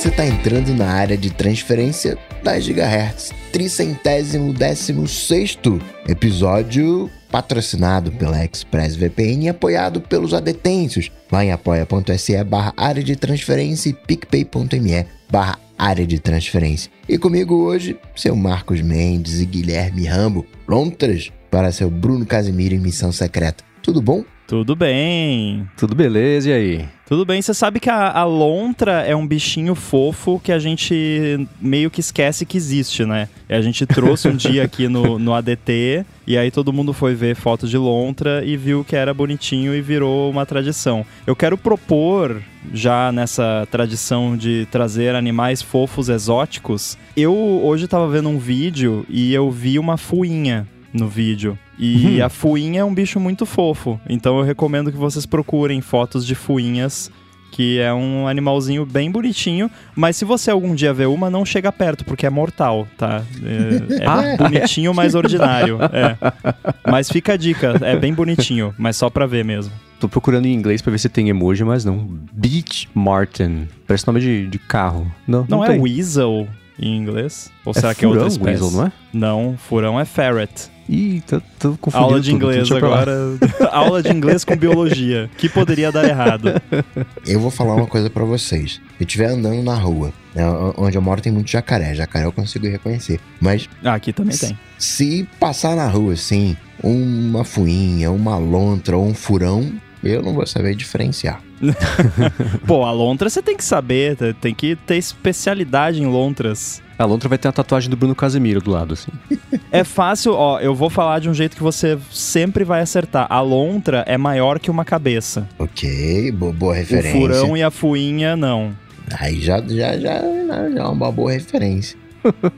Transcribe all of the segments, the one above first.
você está entrando na área de transferência das gigahertz. Tricentésimo décimo sexto episódio patrocinado pela ExpressVPN e apoiado pelos adetêncios. Vai em apoia.se barra área de transferência e picpay.me barra área de transferência. E comigo hoje, seu Marcos Mendes e Guilherme Rambo, lontras para seu Bruno Casimiro em missão secreta. Tudo bom? Tudo bem. Tudo beleza, e aí? Tudo bem, você sabe que a, a, lontra é um bichinho fofo que a gente meio que esquece que existe, né? A gente trouxe um dia aqui no, no ADT e aí todo mundo foi ver fotos de lontra e viu que era bonitinho e virou uma tradição. Eu quero propor, já nessa tradição de trazer animais fofos exóticos, eu hoje estava vendo um vídeo e eu vi uma fuinha no vídeo. E uhum. a fuinha é um bicho muito fofo. Então eu recomendo que vocês procurem fotos de fuinhas que é um animalzinho bem bonitinho, mas se você algum dia ver uma, não chega perto, porque é mortal, tá? É, é ah, bonitinho, mas ordinário. É. Mas fica a dica, é bem bonitinho, mas só pra ver mesmo. Tô procurando em inglês pra ver se tem emoji, mas não. Beach Martin. Parece nome de, de carro. Não, não, não é tem. Weasel em inglês? Ou é será que é outra espécie? Weasel, não é? Não, furão é ferret. Ih, tô, tô confundindo Aula de inglês tudo, agora. Aula de inglês com biologia. Que poderia dar errado. Eu vou falar uma coisa para vocês. Se eu estiver andando na rua, né, onde eu moro tem muito jacaré. Jacaré eu consigo reconhecer. Mas. Ah, aqui também tem. Se passar na rua, assim, uma fuinha, uma lontra ou um furão, eu não vou saber diferenciar. Pô, a lontra você tem que saber, tem que ter especialidade em lontras. A lontra vai ter a tatuagem do Bruno Casemiro do lado, assim. É fácil, ó, eu vou falar de um jeito que você sempre vai acertar. A lontra é maior que uma cabeça. Ok, boa, boa referência. O furão e a fuinha, não. Aí já, já, já, já é uma boa referência.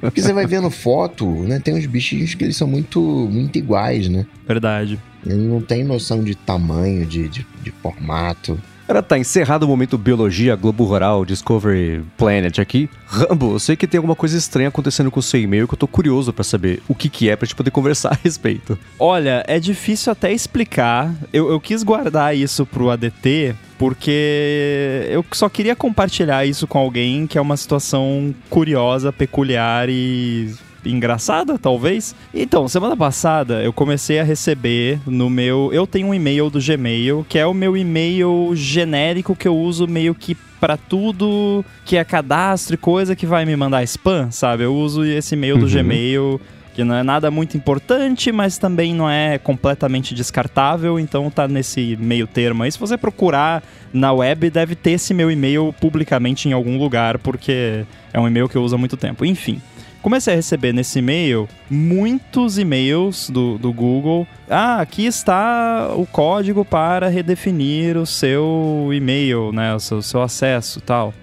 Porque você vai vendo foto, né? Tem uns bichinhos que eles são muito, muito iguais, né? Verdade. Ele não tem noção de tamanho, de, de, de formato. Cara, tá encerrado o momento Biologia, Globo Rural, Discovery Planet aqui. Rambo, eu sei que tem alguma coisa estranha acontecendo com o seu e-mail que eu tô curioso para saber o que que é pra gente poder conversar a respeito. Olha, é difícil até explicar. Eu, eu quis guardar isso pro ADT porque eu só queria compartilhar isso com alguém que é uma situação curiosa, peculiar e engraçada, talvez. Então, semana passada eu comecei a receber no meu. Eu tenho um e-mail do Gmail, que é o meu e-mail genérico que eu uso meio que para tudo que é cadastro e coisa que vai me mandar spam, sabe? Eu uso esse e-mail do uhum. Gmail que não é nada muito importante, mas também não é completamente descartável, então tá nesse meio termo aí. Se você procurar na web, deve ter esse meu e-mail publicamente em algum lugar, porque é um e-mail que eu uso há muito tempo. Enfim comecei a receber nesse e-mail muitos e-mails do, do Google. Ah, aqui está o código para redefinir o seu e-mail, né? O seu, seu acesso tal.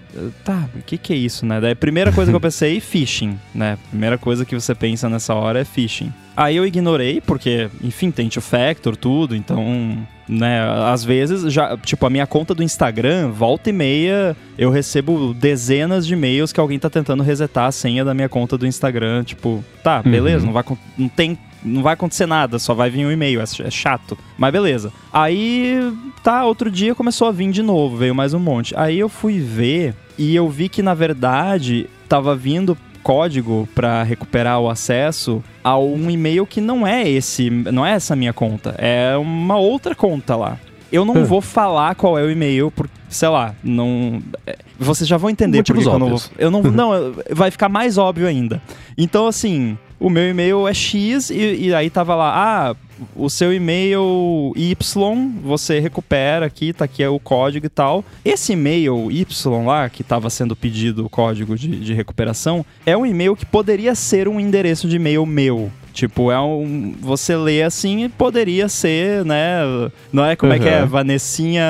Tá, o que, que é isso, né? Daí a primeira coisa que eu pensei, phishing, né? Primeira coisa que você pensa nessa hora é phishing. Aí eu ignorei, porque, enfim, tem two-factor, tudo, então, né, às vezes, já, tipo, a minha conta do Instagram, volta e meia, eu recebo dezenas de e-mails que alguém tá tentando resetar a senha da minha conta do Instagram, tipo, tá, beleza, uhum. não vai, não tem não vai acontecer nada, só vai vir um e-mail, é, é chato. Mas beleza. Aí, tá, outro dia começou a vir de novo, veio mais um monte. Aí eu fui ver e eu vi que, na verdade, tava vindo código para recuperar o acesso a um e-mail que não é esse, não é essa minha conta, é uma outra conta lá. Eu não hum. vou falar qual é o e-mail, porque, sei lá, não. É, vocês já vão entender porque eu não vou. Eu não. não, vai ficar mais óbvio ainda. Então, assim, o meu e-mail é X e, e aí tava lá, ah, o seu e-mail Y, você recupera aqui, tá aqui é o código e tal. Esse e-mail Y lá, que estava sendo pedido o código de, de recuperação, é um e-mail que poderia ser um endereço de e-mail meu. Tipo, é um. Você lê assim poderia ser, né? Não é como uhum. é que é? Vanessinha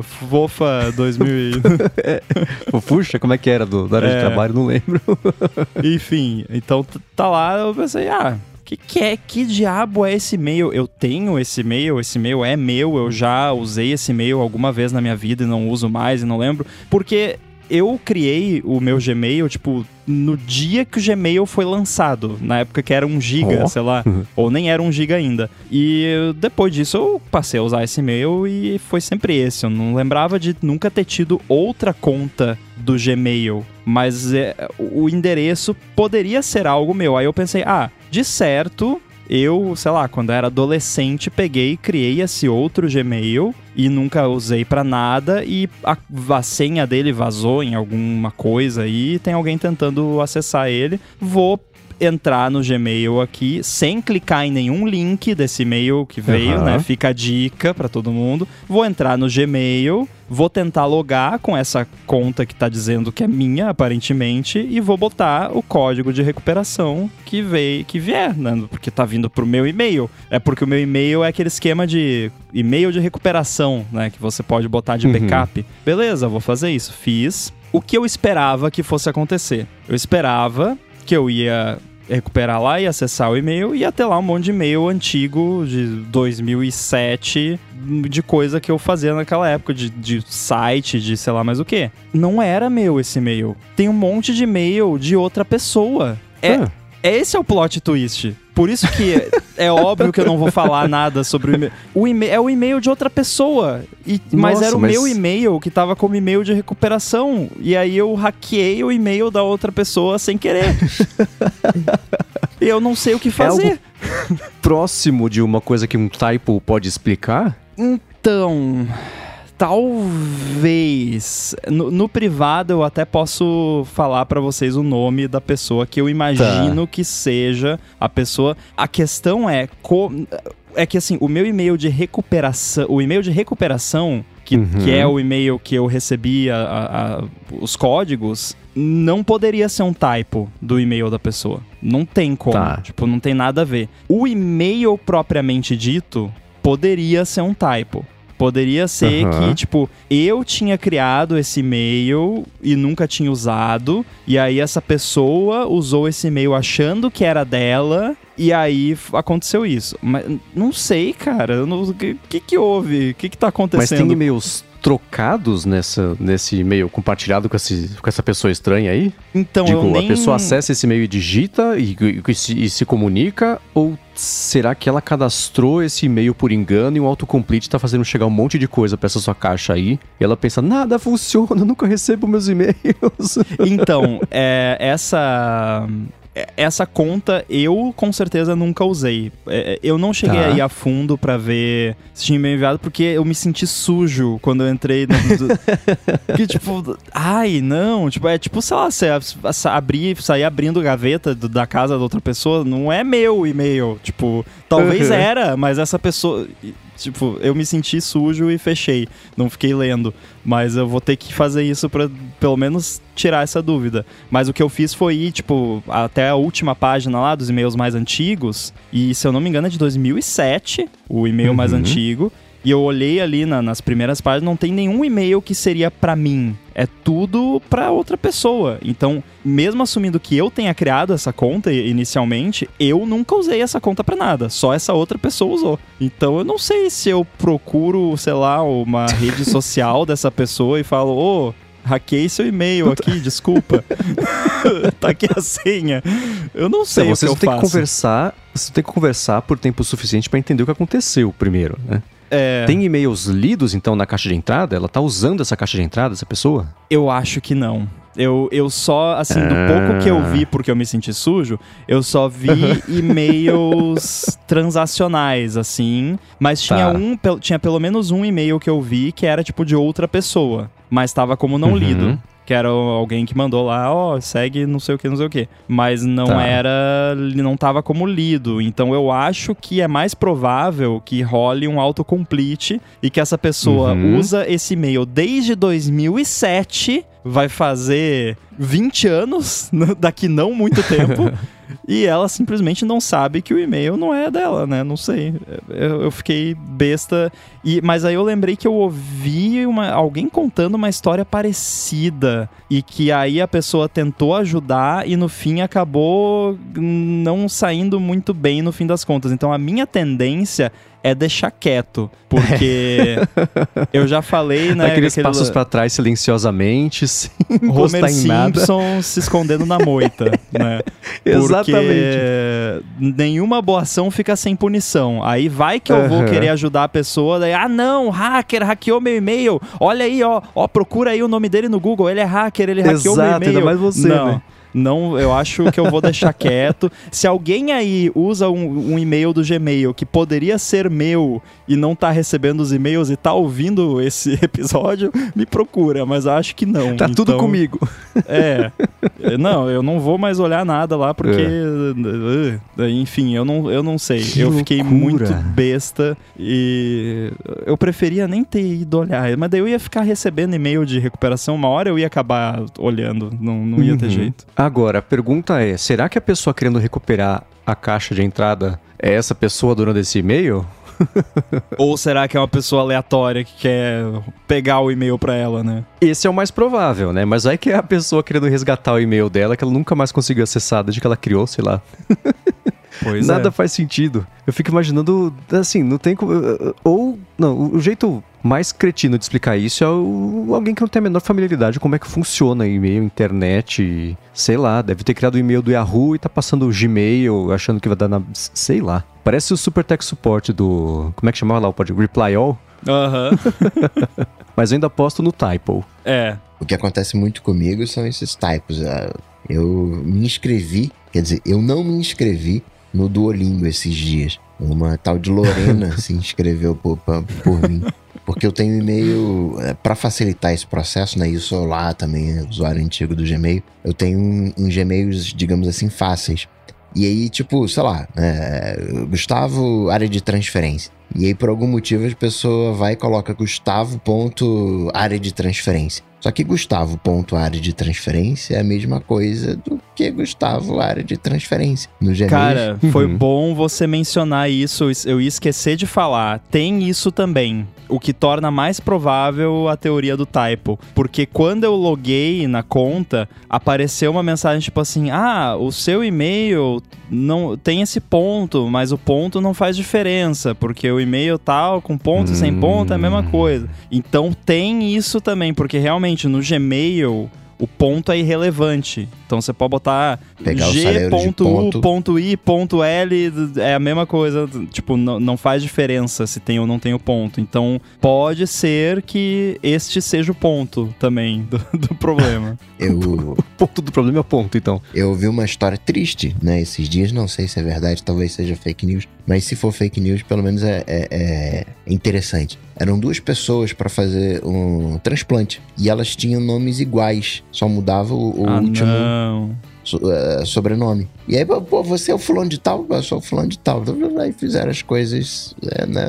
Fofa 2000. Fofuxa? Como é que era do, da área é. de trabalho? Não lembro. Enfim, então tá lá, eu pensei, ah. Que, que é que diabo é esse e-mail? Eu tenho esse e-mail, esse e-mail é meu, eu já usei esse e-mail alguma vez na minha vida e não uso mais e não lembro. Porque eu criei o meu Gmail, tipo, no dia que o Gmail foi lançado, na época que era um giga, Oh. sei lá, ou nem era um giga ainda. E depois disso eu passei a usar esse e-mail e foi sempre esse. Eu não lembrava de nunca ter tido outra conta do Gmail, mas é, o endereço poderia ser algo meu. Aí eu pensei, ah, de certo, eu, sei lá, quando era adolescente, peguei e criei esse outro Gmail e nunca usei pra nada e a, a senha dele vazou em alguma coisa aí, tem alguém tentando acessar ele. Vou entrar no Gmail aqui sem clicar em nenhum link desse e-mail que veio, Aham. né? Fica a dica pra todo mundo. Vou entrar no Gmail, vou tentar logar com essa conta que tá dizendo que é minha, aparentemente, e vou botar o código de recuperação que veio, que vier, né? Porque tá vindo pro meu e-mail. É porque o meu e-mail é aquele esquema de e-mail de recuperação, né? Que você pode botar de Uhum. backup. Beleza, vou fazer isso. Fiz. O que eu esperava que fosse acontecer? Eu esperava que eu ia recuperar lá e acessar o e-mail e ia ter lá um monte de e-mail antigo de 2007 de coisa que eu fazia naquela época, de, de site, de sei lá mais o que. Não era meu esse e-mail. Tem um monte de e-mail de outra pessoa. É, Ah. Esse é o plot twist. Por isso que é óbvio que eu não vou falar nada sobre o e-mail. O é o e-mail de outra pessoa. E, mas Nossa, era o mas- meu e-mail que tava como e-mail de recuperação. E aí eu hackeei o e-mail da outra pessoa sem querer. e eu não sei o que fazer. Próximo de uma coisa que um typo pode explicar? Então, talvez no, no privado eu até posso falar pra vocês o nome da pessoa que eu imagino que seja a pessoa. A questão é co- é que assim, o meu e-mail de recuperação, o e-mail de recuperação que, Uhum. que é o e-mail que eu recebi a- a- a- os códigos, não poderia ser um typo do e-mail da pessoa. Não tem como. Tá. Tipo, não tem nada a ver. O e-mail propriamente dito poderia ser um typo. Poderia ser Aham. que, tipo, eu tinha criado esse e-mail e nunca tinha usado, e aí essa pessoa usou esse e-mail achando que era dela, e aí aconteceu isso. Mas não sei, cara. O que, que que houve? O que que tá Mas acontecendo? tem e-mails trocados nessa, nesse e-mail compartilhado com, esse, com essa pessoa estranha aí? Então, Digo, nem... a pessoa acessa esse e-mail e digita e, e- e se, e se comunica? Ou será que ela cadastrou esse e-mail por engano e o autocomplete tá fazendo chegar um monte de coisa pra essa sua caixa aí? E ela pensa, nada funciona, eu nunca recebo meus e-mails. Então, é, essa essa conta eu com certeza nunca usei. É, eu não cheguei Tá. aí a fundo pra ver se tinha e-mail enviado porque eu me senti sujo quando eu entrei no, que tipo, ai, não, tipo, é tipo, sei lá, você abrir, sair abrindo gaveta do- da casa da outra pessoa, não é meu e-mail, tipo, talvez Uhum. era, mas essa pessoa Tipo, eu me senti sujo e fechei. Não fiquei lendo. Mas eu vou ter que fazer isso pra pelo menos tirar essa dúvida. Mas o que eu fiz foi ir, tipo, até a última página lá dos e-mails mais antigos. E se eu não me engano é de 2007, o e-mail mais Uhum. antigo. E eu olhei ali na- nas primeiras páginas, não tem nenhum e-mail que seria pra mim. É tudo pra outra pessoa. Então, mesmo assumindo que eu tenha criado essa conta inicialmente, eu nunca usei essa conta pra nada. Só essa outra pessoa usou. Então, eu não sei se eu procuro, sei lá, uma rede social dessa pessoa e falo, ô. Hackei seu e-mail aqui, desculpa. tá aqui a senha. Eu não sei Então, o que vocês eu têm que faço. conversar, vocês têm que conversar por tempo suficiente pra entender o que aconteceu primeiro, né? É, Tem e-mails lidos, então, na caixa de entrada? Ela tá usando essa caixa de entrada, essa pessoa? Eu acho que não. Eu, eu só, assim, do Ah. pouco que eu vi, porque eu me senti sujo, eu só vi e-mails transacionais, assim. Mas tinha Tá. um, tinha pelo menos um e-mail que eu vi que era tipo de outra pessoa, mas tava como não Uhum. lido. Que era alguém que mandou lá, ó, segue não sei o que, não sei o que. Mas não Tá. era. Não tava como lido. Então eu acho que é mais provável que role um autocomplete e que essa pessoa Uhum. usa esse e-mail desde 2007, vai fazer 20 anos, daqui não muito tempo. E ela simplesmente não sabe que o e-mail não é dela, né? Não sei. Eu, eu fiquei besta. E, mas aí eu lembrei que eu ouvi uma, alguém contando uma história parecida. E que aí a pessoa tentou ajudar e no fim acabou não saindo muito bem no fim das contas. Então a minha tendência é deixar quieto. Porque eu já falei, né? Aqueles aquele- passos pra trás silenciosamente, sem Homer em nada. Simpson se escondendo na moita, né? Exatamente. Nenhuma boa ação fica sem punição. Aí vai que eu vou Aham. querer ajudar a pessoa, daí, ah não, hacker, hackeou meu e-mail. Olha aí, ó, ó, procura aí o nome dele no Google, ele é hacker, ele hackeou meu Exato, e-mail. ainda mais você, não. né? Não, eu acho que eu vou deixar quieto. Se alguém aí usa um, um e-mail do Gmail que poderia ser meu e não tá recebendo os e-mails e tá ouvindo esse episódio, me procura, mas acho que não. Tá tudo Então, comigo. é. É, Não, eu não vou mais olhar nada lá porque. eh, Enfim, eu não, eu não sei. Que eu fiquei loucura. muito besta e eu preferia nem ter ido olhar. Mas daí eu ia ficar recebendo e-mail de recuperação, uma hora eu ia acabar olhando. Não, não ia ter Uhum. jeito. Agora, a pergunta é: será que a pessoa querendo recuperar a caixa de entrada é essa pessoa dona desse e-mail? Ou será que é uma pessoa aleatória que quer pegar o e-mail pra ela, né? Esse é o mais provável, né? Mas vai que é a pessoa querendo resgatar o e-mail dela que ela nunca mais conseguiu acessar desde que ela criou, sei lá. Pois Nada é. faz sentido. Eu fico imaginando, assim, não tem como. Ou. Não, o jeito mais cretino de explicar isso é o, alguém que não tem a menor familiaridade com como é que funciona e-mail, internet, sei lá, deve ter criado o e-mail do Yahoo e tá passando o Gmail, achando que vai dar na. sei lá. Parece o Super Tech Support do. Como é que chamava lá o pod? Reply All? Aham. Mas eu ainda aposto no Typo. É. O que acontece muito comigo são esses typos. Ah, Eu me inscrevi, quer dizer, eu não me inscrevi no Duolingo esses dias. Uma tal de Lorena se inscreveu por, por, por mim. Porque eu tenho e-mail, para facilitar esse processo, né? Isso lá também, usuário antigo do Gmail. Eu tenho um, uns Gmails, digamos assim, fáceis. E aí, tipo, sei lá, é, Gustavo, área de transferência. E aí, por algum motivo, a pessoa vai e coloca Gustavo, ponto, área de transferência. Só que Gustavo, ponto, área de transferência é a mesma coisa do que Gustavo, área de transferência. No Gmail. Cara, foi Uhum. bom você mencionar isso. Eu ia esquecer de falar. Tem isso também. O que torna mais provável a teoria do typo. Porque quando eu loguei na conta, apareceu uma mensagem tipo assim: Ah, o seu e-mail não tem esse ponto, mas o ponto não faz diferença. Porque o e-mail tal, com ponto e sem ponto, é a mesma Hum. coisa. Então tem isso também, porque realmente no Gmail. O ponto é irrelevante. Então você pode botar Pegar o G celeiro de ponto U, ponto. ponto I, ponto L, é a mesma coisa. Tipo, não, não faz diferença se tem ou não tem o ponto. Então, pode ser que este seja o ponto também do, do problema. Eu, O ponto do problema é o ponto, então. eu ouvi uma história triste, né? Esses dias, não sei se é verdade, talvez seja fake news. Mas se for fake news, pelo menos é, é- é interessante. Eram duas pessoas para fazer um transplante. E elas tinham nomes iguais. Só mudava o, o ah, último não. so- eh, sobrenome. E aí, pô, você é o fulano de tal? Eu sou o fulano de tal. Aí fizeram as coisas eh, né,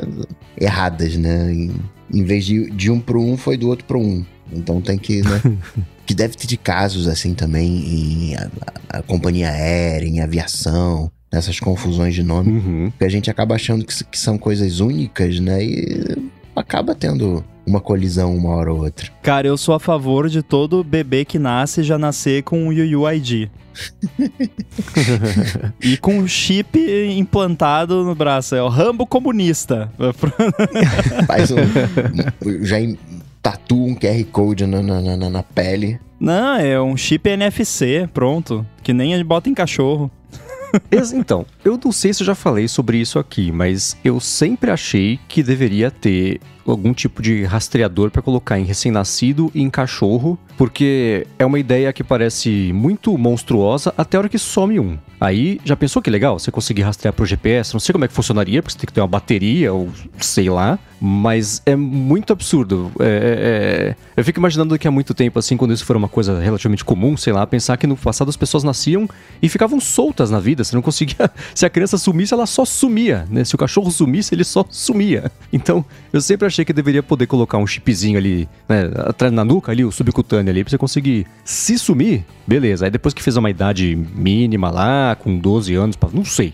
erradas, né? Em, em vez de, de um pro um, foi do outro pro um. Então tem que, né? que deve ter de casos assim também em a, a- a companhia aérea, em aviação, nessas confusões de nome. Uhum. Porque a gente acaba achando que, que são coisas únicas, né? E acaba tendo uma colisão uma hora ou outra. Cara, eu sou a favor de todo bebê que nasce já nascer com o UUID. e com o chip implantado no braço. É o Rambo comunista. Faz um. um- já em- tatua um QR Code na, na, na- na pele. Não, é um chip NFC, pronto. Que nem a gente bota em cachorro. Então, eu não sei se eu já falei sobre isso aqui, mas eu sempre achei que deveria ter algum tipo de rastreador para colocar em recém-nascido e em cachorro, porque é uma ideia que parece muito monstruosa até a hora que some um. Aí, já pensou que legal você conseguir rastrear pro GPS? Não sei como é que funcionaria, porque você tem que ter uma bateria ou sei lá, mas é muito absurdo. É, é- é- Eu fico imaginando que há muito tempo, assim, quando isso for uma coisa relativamente comum, sei lá, pensar que no passado as pessoas nasciam e ficavam soltas na vida. Você não conseguia. Se a criança sumisse, ela só sumia, né? Se o cachorro sumisse, ele só sumia. Então, eu sempre achei que deveria poder colocar um chipzinho ali, né? Atrás na nuca ali, o subcutâneo ali, pra você conseguir se sumir, beleza. Aí depois que fez uma idade mínima lá, com 12 anos, não sei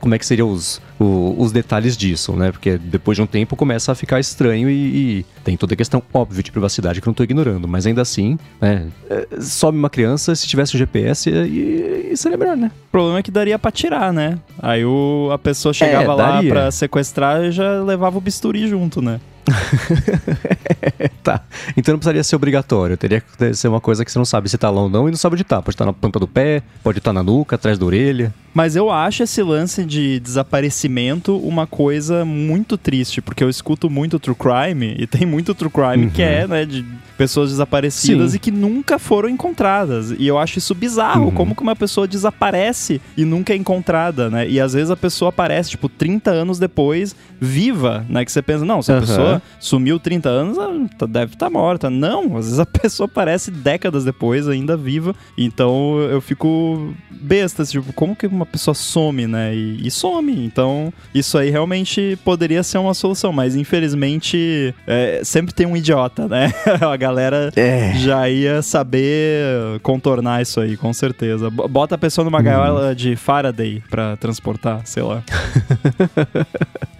como é que seriam os, o- os detalhes disso, né? Porque depois de um tempo começa a ficar estranho e, e tem toda a questão óbvia de privacidade que eu não tô ignorando, mas ainda assim, né? é, Sobe uma criança, se tivesse um GPS, e, e seria melhor, né? O problema é que daria pra tirar, né? Aí o, a pessoa chegava lá daria. pra sequestrar e já levava o bisturi junto, né? tá. Então não precisaria ser obrigatório. Teria que ser uma coisa que você não sabe se tá lá ou não e não sabe onde tá. Pode estar na ponta do pé, pode estar na nuca, atrás da orelha. Mas eu acho esse lance de desaparecimento uma coisa muito triste, porque eu escuto muito true crime, e tem muito true crime que é, né, de pessoas desaparecidas Sim. e que nunca foram encontradas. E eu acho isso bizarro, Uhum. como que uma pessoa desaparece e nunca é encontrada, né? E às vezes a pessoa aparece, tipo, 30 anos depois, viva, né? Que você pensa, não, se a Aham. pessoa sumiu 30 anos, tá- deve estar morta. Não, às vezes a pessoa aparece décadas depois, ainda viva. Então eu fico besta, assim, tipo, como que uma pessoa some, né? E, e some. Então, isso aí realmente poderia ser uma solução, mas infelizmente é, sempre tem um idiota, né? a galera É. já ia saber contornar isso aí, com certeza. Bota a pessoa Uhum. numa gaiola de Faraday pra transportar, sei lá.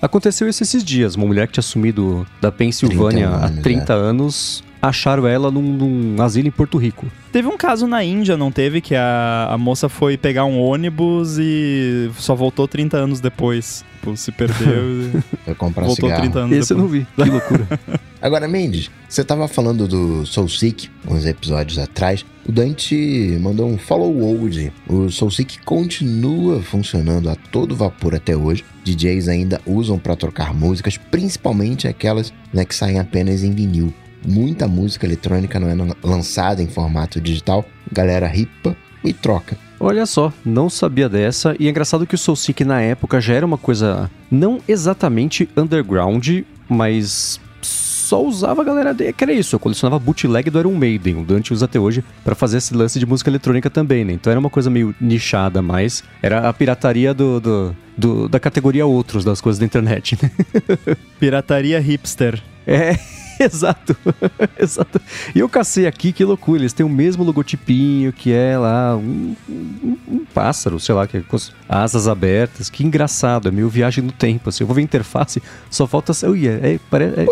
Aconteceu isso esses dias. Uma mulher que tinha sumido da Pensilvânia 31 há anos, 30 anos, acharam ela num, num asilo em Porto Rico. Teve um caso na Índia, não teve? Que a, a moça foi pegar um ônibus e só voltou 30 anos depois. Tipo, se perdeu e Foi comprar voltou cigarro. 30 anos Esse eu depois. não vi. Que loucura. Agora, Mendes, você tava falando do Soul Seek uns episódios atrás. O Dante mandou um follow old. O Soul Seek continua funcionando a todo vapor até hoje. DJs ainda usam para trocar músicas, principalmente aquelas né, que saem apenas em vinil. Muita música eletrônica não é lan- lançada em formato digital. Galera ripa e troca. Olha só, não sabia dessa. E é engraçado que o Soul Seek na época já era uma coisa não exatamente underground, mas só usava a galera de... que era isso, eu colecionava bootleg do Iron Maiden, o Dante usa até hoje pra fazer esse lance de música eletrônica também, né? Então era uma coisa meio nichada, mas era a pirataria do, do- do- da categoria outros das coisas da internet, né? Pirataria hipster. É, exato. exato. E eu cacei aqui, que loucura. Eles têm o mesmo logotipinho que é lá um, um- um pássaro, sei lá, que é com as asas abertas. Que engraçado, é meio viagem no tempo. Assim, eu vou ver a interface, só falta. Ui, é, é, é-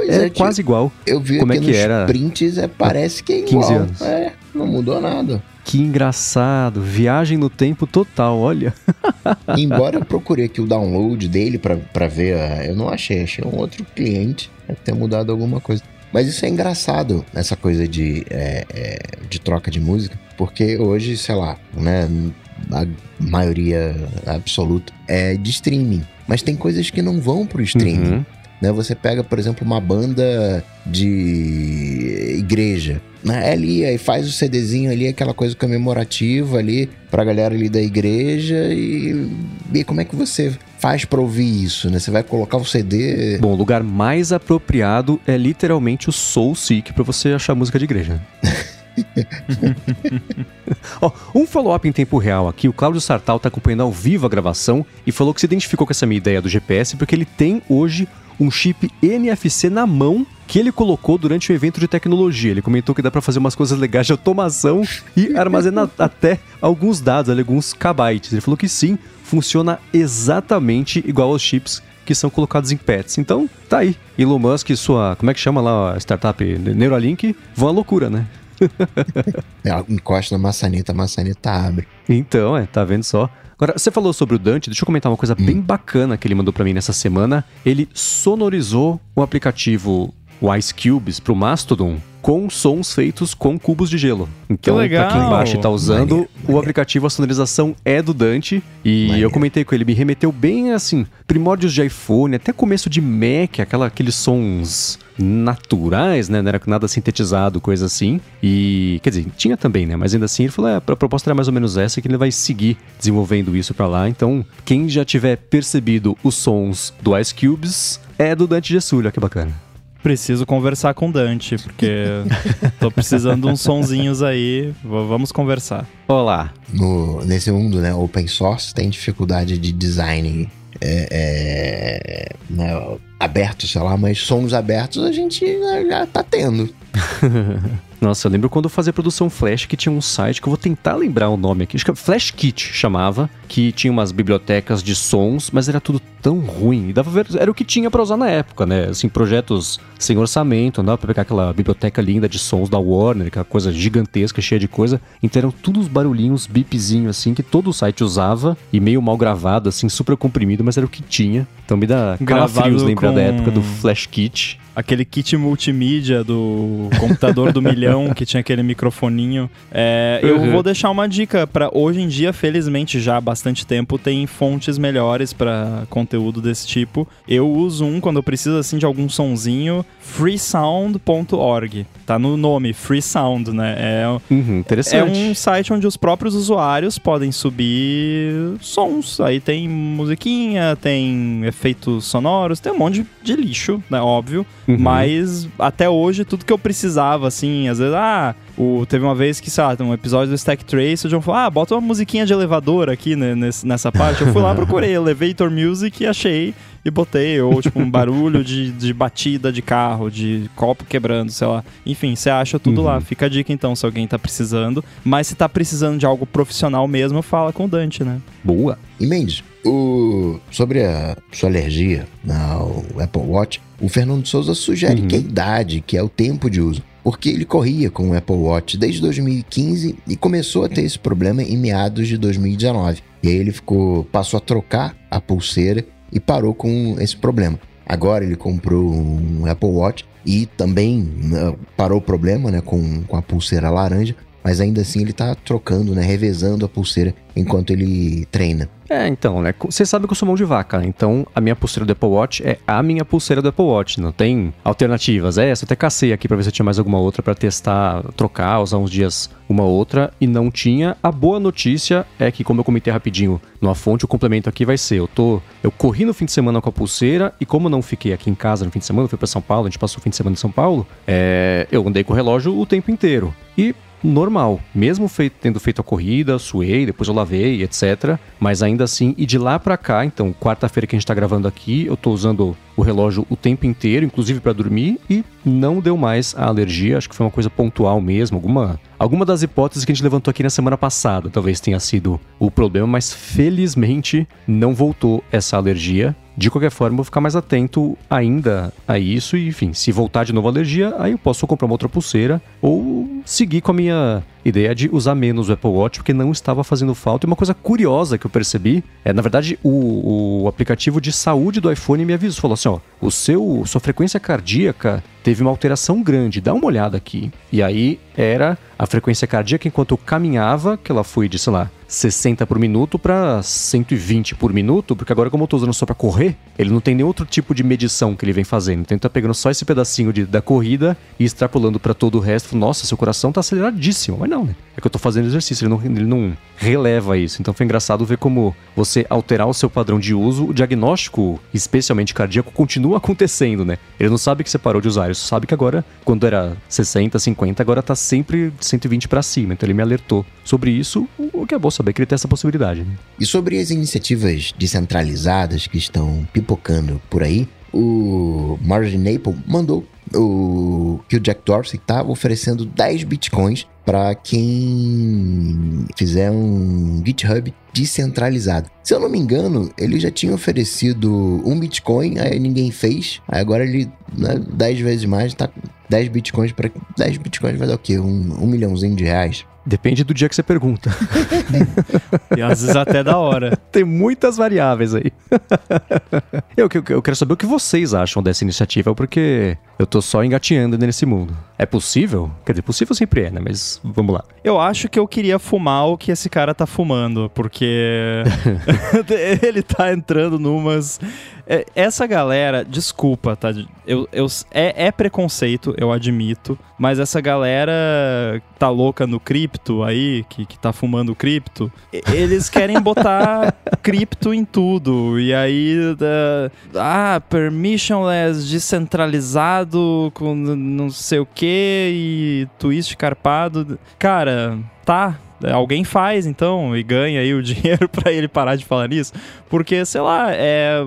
é é, tio. quase igual. Eu vi Como é que era? prints, é, parece que é 15 igual. anos. É, não mudou nada. Que engraçado. Viagem no tempo total, olha. Embora eu procurei aqui o download dele pra, pra ver, ah, eu não achei, achei um outro cliente, deve ter mudado alguma coisa. Mas isso é engraçado, essa coisa de, é, é, de troca de música, porque hoje, sei lá, né, a maioria absoluta é de streaming. Mas tem coisas que não vão pro streaming. Uhum. Né? Você pega, por exemplo, uma banda de igreja, né? É ali, aí faz o CDzinho ali, aquela coisa comemorativa ali pra galera ali da igreja e, e como é que você faz pra ouvir isso, né? Você vai colocar o CD... Bom, o lugar mais apropriado é literalmente o Soul Seek pra você achar música de igreja. Ó, um follow-up em tempo real aqui, o Cláudio Sartal tá acompanhando ao vivo a gravação e falou que se identificou com essa minha ideia do GPS porque ele tem hoje um chip NFC na mão que ele colocou durante um evento de tecnologia. Ele comentou que dá pra fazer umas coisas legais de automação e armazenar até alguns dados, alguns kbytes. Ele falou que sim, funciona exatamente igual aos chips que são colocados em pets. Então, tá aí. Elon Musk e sua, como é que chama lá a startup Neuralink, vão à loucura, né? Ela encosta na maçaneta, a maçaneta abre. Então, é, tá vendo só? Agora, você falou sobre o Dante, deixa eu comentar uma coisa bem bacana que ele mandou pra mim nessa semana. Ele sonorizou o aplicativo Ice Cubes pro Mastodon com sons feitos com cubos de gelo. Então, legal! pra quem baixa e tá usando, Maneiro, o aplicativo, a sonorização é do Dante. E Maneiro. eu comentei com ele, me remeteu bem assim, primórdios de iPhone, até começo de Mac, aquela, aqueles sons naturais, né? Não era nada sintetizado, coisa assim. E, quer dizer, tinha também, né? Mas ainda assim, ele falou, é, a proposta era mais ou menos essa, que ele vai seguir desenvolvendo isso pra lá. Então, quem já tiver percebido os sons do Ice Cubes, é do Dante Gessulho, olha que bacana. Preciso conversar com o Dante, porque tô precisando de uns sonzinhos aí. V- vamos conversar. Olá. No, nesse mundo, né, open source, tem dificuldade de design é, é, né, aberto, sei lá, mas sons abertos a gente já, já tá tendo. Nossa, eu lembro quando eu fazia produção Flash que tinha um site que eu vou tentar lembrar o nome aqui, acho que é Flash Kit chamava, que tinha umas bibliotecas de sons, mas era tudo tão ruim. E dava ver, era o que tinha para usar na época, né? Assim, projetos sem orçamento, não dava pra pegar aquela biblioteca linda de sons da Warner, aquela coisa gigantesca, cheia de coisa. Então eram todos os barulhinhos, bipzinho assim, que todo o site usava, e meio mal gravado, assim, super comprimido, mas era o que tinha. Então me dá calafrios lembrar da época do Flash Kit aquele kit multimídia do computador do milhão que tinha aquele microfoninho. É, uhum. Eu vou deixar uma dica para hoje em dia, felizmente já há bastante tempo tem fontes melhores para conteúdo desse tipo. Eu uso um quando eu preciso assim de algum sonzinho, freesound.org. Tá no nome, Free Sound, né? É, uhum, interessante. É um site onde os próprios usuários podem subir sons. Aí tem musiquinha, tem efeitos sonoros, tem um monte de lixo, né? Óbvio. Uhum. Mas até hoje, tudo que eu precisava, assim, às vezes, ah, o, teve uma vez que, sei lá, um episódio do Stack Trace, o John falou, ah, bota uma musiquinha de elevador aqui né, nessa parte. Eu fui lá, procurei Elevator Music e achei e botei, ou tipo um barulho de, de batida de carro, de copo quebrando, sei lá. Enfim, você acha tudo uhum. lá. Fica a dica então, se alguém tá precisando. Mas se tá precisando de algo profissional mesmo, fala com o Dante, né? Boa. E Mendes, o... sobre a sua alergia ao Apple Watch, o Fernando Souza sugere uhum. que a idade, que é o tempo de uso. Porque ele corria com o Apple Watch desde 2015 e começou a ter esse problema em meados de 2019. E aí ele ficou, passou a trocar a pulseira e parou com esse problema. Agora ele comprou um Apple Watch e também né, parou o problema né, com, com a pulseira laranja, mas ainda assim ele está trocando, né, revezando a pulseira enquanto ele treina. É, então, né? Você sabe que eu sou mão de vaca, né? Então a minha pulseira do Apple Watch é a minha pulseira do Apple Watch. Não tem alternativas. É, eu até cacei aqui pra ver se tinha mais alguma outra para testar, trocar, usar uns dias uma outra e não tinha. A boa notícia é que, como eu comentei rapidinho numa fonte, o complemento aqui vai ser: eu tô. Eu corri no fim de semana com a pulseira e, como eu não fiquei aqui em casa no fim de semana, fui para São Paulo, a gente passou o fim de semana em São Paulo, é, eu andei com o relógio o tempo inteiro. E normal, mesmo feito, tendo feito a corrida, suei, depois eu lavei, etc. Mas ainda assim, e de lá para cá, então, quarta-feira que a gente tá gravando aqui, eu tô usando o relógio o tempo inteiro, inclusive para dormir, e não deu mais a alergia. Acho que foi uma coisa pontual mesmo, alguma alguma das hipóteses que a gente levantou aqui na semana passada, talvez tenha sido o problema, mas felizmente não voltou essa alergia. De qualquer forma, eu vou ficar mais atento ainda a isso e, enfim, se voltar de novo a alergia, aí eu posso comprar uma outra pulseira ou seguir com a minha ideia de usar menos o Apple Watch, porque não estava fazendo falta. E uma coisa curiosa que eu percebi é, na verdade, o, o aplicativo de saúde do iPhone me avisou, falou assim, ó, o seu, sua frequência cardíaca teve uma alteração grande, dá uma olhada aqui. E aí era a frequência cardíaca enquanto eu caminhava, que ela foi de, sei lá, 60 por minuto para 120 por minuto, porque agora como eu tô usando só para correr, ele não tem nenhum outro tipo de medição que ele vem fazendo. Então ele tá pegando só esse pedacinho de, da corrida e extrapolando para todo o resto. Nossa, seu coração tá aceleradíssimo. Mas não, né? É que eu tô fazendo exercício, ele não, ele não releva isso. Então foi engraçado ver como você alterar o seu padrão de uso, o diagnóstico, especialmente cardíaco, continua acontecendo, né? Ele não sabe que você parou de usar, sabe que agora, quando era 60, 50, agora tá sempre 120 para cima. Então ele me alertou sobre isso, o que é bom saber que ele tem essa possibilidade. Né? E sobre as iniciativas descentralizadas que estão pipocando por aí, o Margin Apple mandou o que o Jack Dorsey estava oferecendo 10 bitcoins para quem fizer um GitHub descentralizado. Se eu não me engano, ele já tinha oferecido um Bitcoin, aí ninguém fez. Aí agora ele, né, 10 vezes mais, tá 10 Bitcoins para 10 Bitcoins vai dar o quê? Um, um milhãozinho de reais. Depende do dia que você pergunta. e às vezes até da hora. Tem muitas variáveis aí. eu, eu, eu, quero saber o que vocês acham dessa iniciativa, porque eu tô só engatinhando nesse mundo. É possível? Quer dizer, possível sempre é, né? Mas vamos lá. Eu acho que eu queria fumar o que esse cara tá fumando, porque ele tá entrando numas essa galera, desculpa, tá? Eu, eu, é, é, preconceito, eu admito, mas essa galera tá louca no cripto aí, que, que tá fumando cripto, eles querem botar cripto em tudo. E aí, ah, permissionless, descentralizado, com não sei o que, e twist carpado. Cara, tá, alguém faz então e ganha aí o dinheiro para ele parar de falar nisso, porque sei lá, é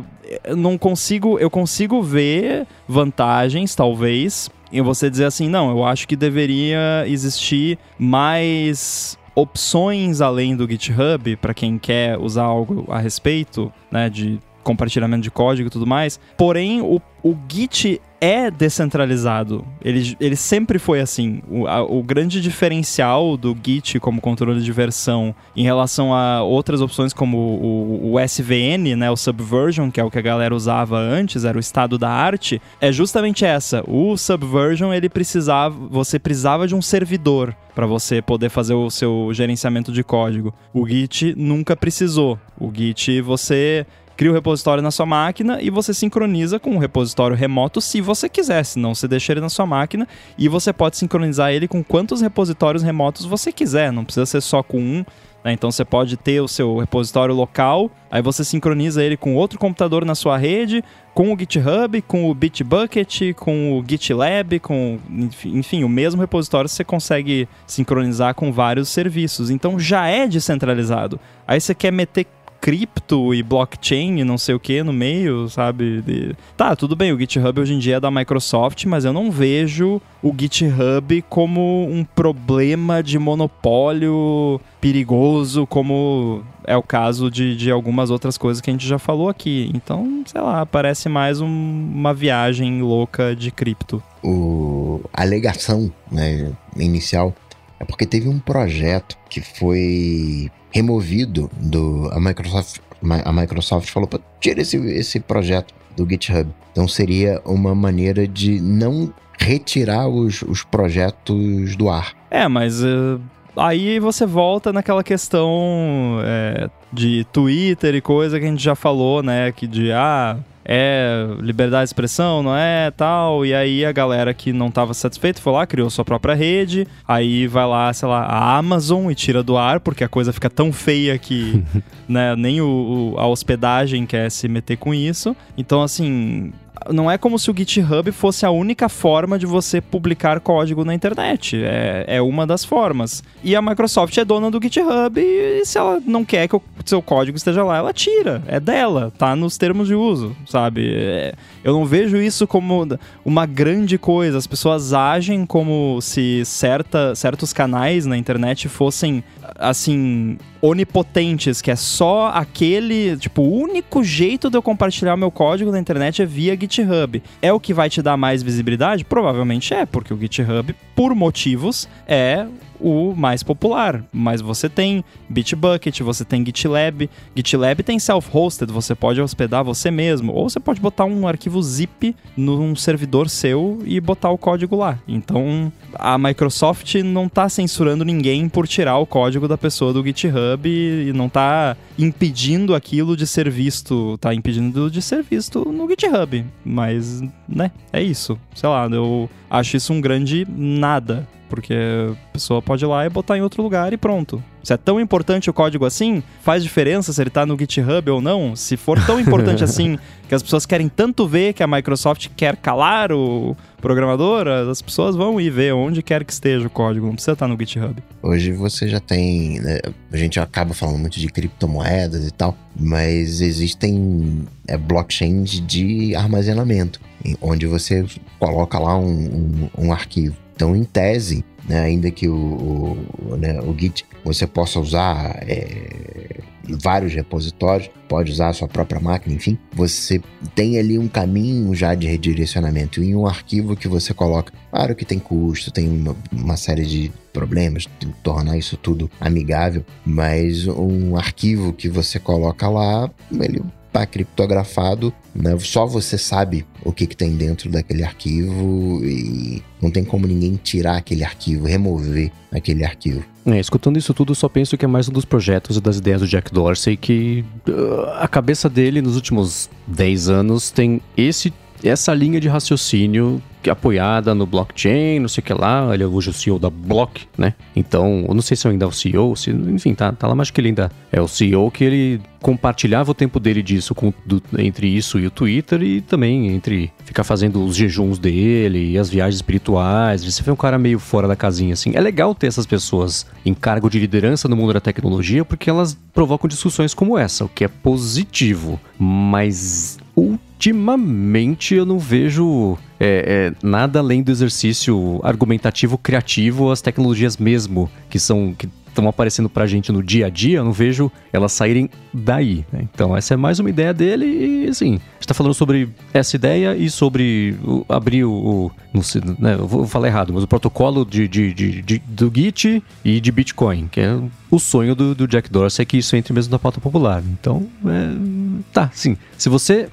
não consigo, eu consigo ver vantagens talvez e você dizer assim, não, eu acho que deveria existir mais opções além do GitHub para quem quer usar algo a respeito, né, de compartilhamento de código e tudo mais. Porém, o, o Git é descentralizado. Ele, ele sempre foi assim. O, a, o, grande diferencial do Git como controle de versão em relação a outras opções como o, o, SVN, né, o Subversion, que é o que a galera usava antes, era o estado da arte, é justamente essa. O Subversion, ele precisava, você precisava de um servidor para você poder fazer o seu gerenciamento de código. O Git nunca precisou. O Git você cria o repositório na sua máquina e você sincroniza com o repositório remoto se você quiser, senão você deixa ele na sua máquina e você pode sincronizar ele com quantos repositórios remotos você quiser, não precisa ser só com um. Né? Então você pode ter o seu repositório local, aí você sincroniza ele com outro computador na sua rede, com o GitHub, com o Bitbucket, com o GitLab, com enfim, o mesmo repositório você consegue sincronizar com vários serviços. Então já é descentralizado. Aí você quer meter cripto e blockchain e não sei o que no meio, sabe? De... Tá, tudo bem, o GitHub hoje em dia é da Microsoft, mas eu não vejo o GitHub como um problema de monopólio perigoso, como é o caso de, de algumas outras coisas que a gente já falou aqui. Então, sei lá, parece mais um, uma viagem louca de cripto. O, a alegação né, inicial é porque teve um projeto que foi removido do. A Microsoft, a Microsoft falou: tira esse, esse projeto do GitHub. Então seria uma maneira de não retirar os, os projetos do ar. É, mas. Uh, aí você volta naquela questão é, de Twitter e coisa que a gente já falou, né? Que de ah, é liberdade de expressão, não é, tal. E aí a galera que não estava satisfeita foi lá, criou sua própria rede. Aí vai lá, sei lá, a Amazon e tira do ar, porque a coisa fica tão feia que né, nem o, o, a hospedagem quer se meter com isso. Então, assim, não é como se o GitHub fosse a única forma de você publicar código na internet. É, é uma das formas. E a Microsoft é dona do GitHub e se ela não quer que o seu código esteja lá, ela tira. É dela, tá nos termos de uso, sabe? É, eu não vejo isso como uma grande coisa. As pessoas agem como se certa, certos canais na internet fossem, assim, onipotentes, que é só aquele, tipo, o único jeito de eu compartilhar meu código na internet é via GitHub. É o que vai te dar mais visibilidade? Provavelmente é, porque o GitHub, por motivos, é o mais popular. Mas você tem Bitbucket, você tem GitLab. GitLab tem self-hosted, você pode hospedar você mesmo. Ou você pode botar um arquivo zip num servidor seu e botar o código lá. Então a Microsoft não está censurando ninguém por tirar o código da pessoa do GitHub e não está impedindo aquilo de ser visto. Tá impedindo de ser visto no GitHub. Mas, né, é isso. Sei lá, eu acho isso um grande nada porque a pessoa pode ir lá e botar em outro lugar e pronto. Se é tão importante o código assim, faz diferença se ele está no GitHub ou não? Se for tão importante assim, que as pessoas querem tanto ver que a Microsoft quer calar o programador, as pessoas vão ir ver onde quer que esteja o código, não precisa estar no GitHub. Hoje você já tem. Né, a gente acaba falando muito de criptomoedas e tal, mas existem é, blockchains de armazenamento, onde você coloca lá um, um, um arquivo. Então, em tese, né, ainda que o, o, né, o Git você possa usar é, vários repositórios, pode usar a sua própria máquina, enfim, você tem ali um caminho já de redirecionamento em um arquivo que você coloca. Claro que tem custo, tem uma, uma série de problemas, tornar isso tudo amigável, mas um arquivo que você coloca lá, ele está criptografado, né? só você sabe o que, que tem dentro daquele arquivo e não tem como ninguém tirar aquele arquivo, remover aquele arquivo. É, escutando isso tudo, só penso que é mais um dos projetos e das ideias do Jack Dorsey que uh, a cabeça dele nos últimos 10 anos tem esse essa linha de raciocínio apoiada no blockchain, não sei o que lá. Ele é hoje o CEO da Block, né? Então, eu não sei se ainda é o CEO, se, enfim, tá, tá lá, mas que ele ainda é o CEO que ele compartilhava o tempo dele disso com, do, entre isso e o Twitter e também entre ficar fazendo os jejuns dele e as viagens espirituais. Você vê um cara meio fora da casinha, assim. É legal ter essas pessoas em cargo de liderança no mundo da tecnologia porque elas provocam discussões como essa, o que é positivo. Mas ultimamente eu não vejo é, é, nada além do exercício argumentativo criativo, as tecnologias mesmo, que são. Que estão aparecendo pra gente no dia a dia, eu não vejo elas saírem daí. Né? Então, essa é mais uma ideia dele e, assim, a gente tá falando sobre essa ideia e sobre o, abrir o. o não sei, né, eu vou falar errado, mas o protocolo de, de, de, de, do Git e de Bitcoin, que é o sonho do, do Jack Dorsey, é que isso entre mesmo na pauta popular. Então, é, tá, sim. Se você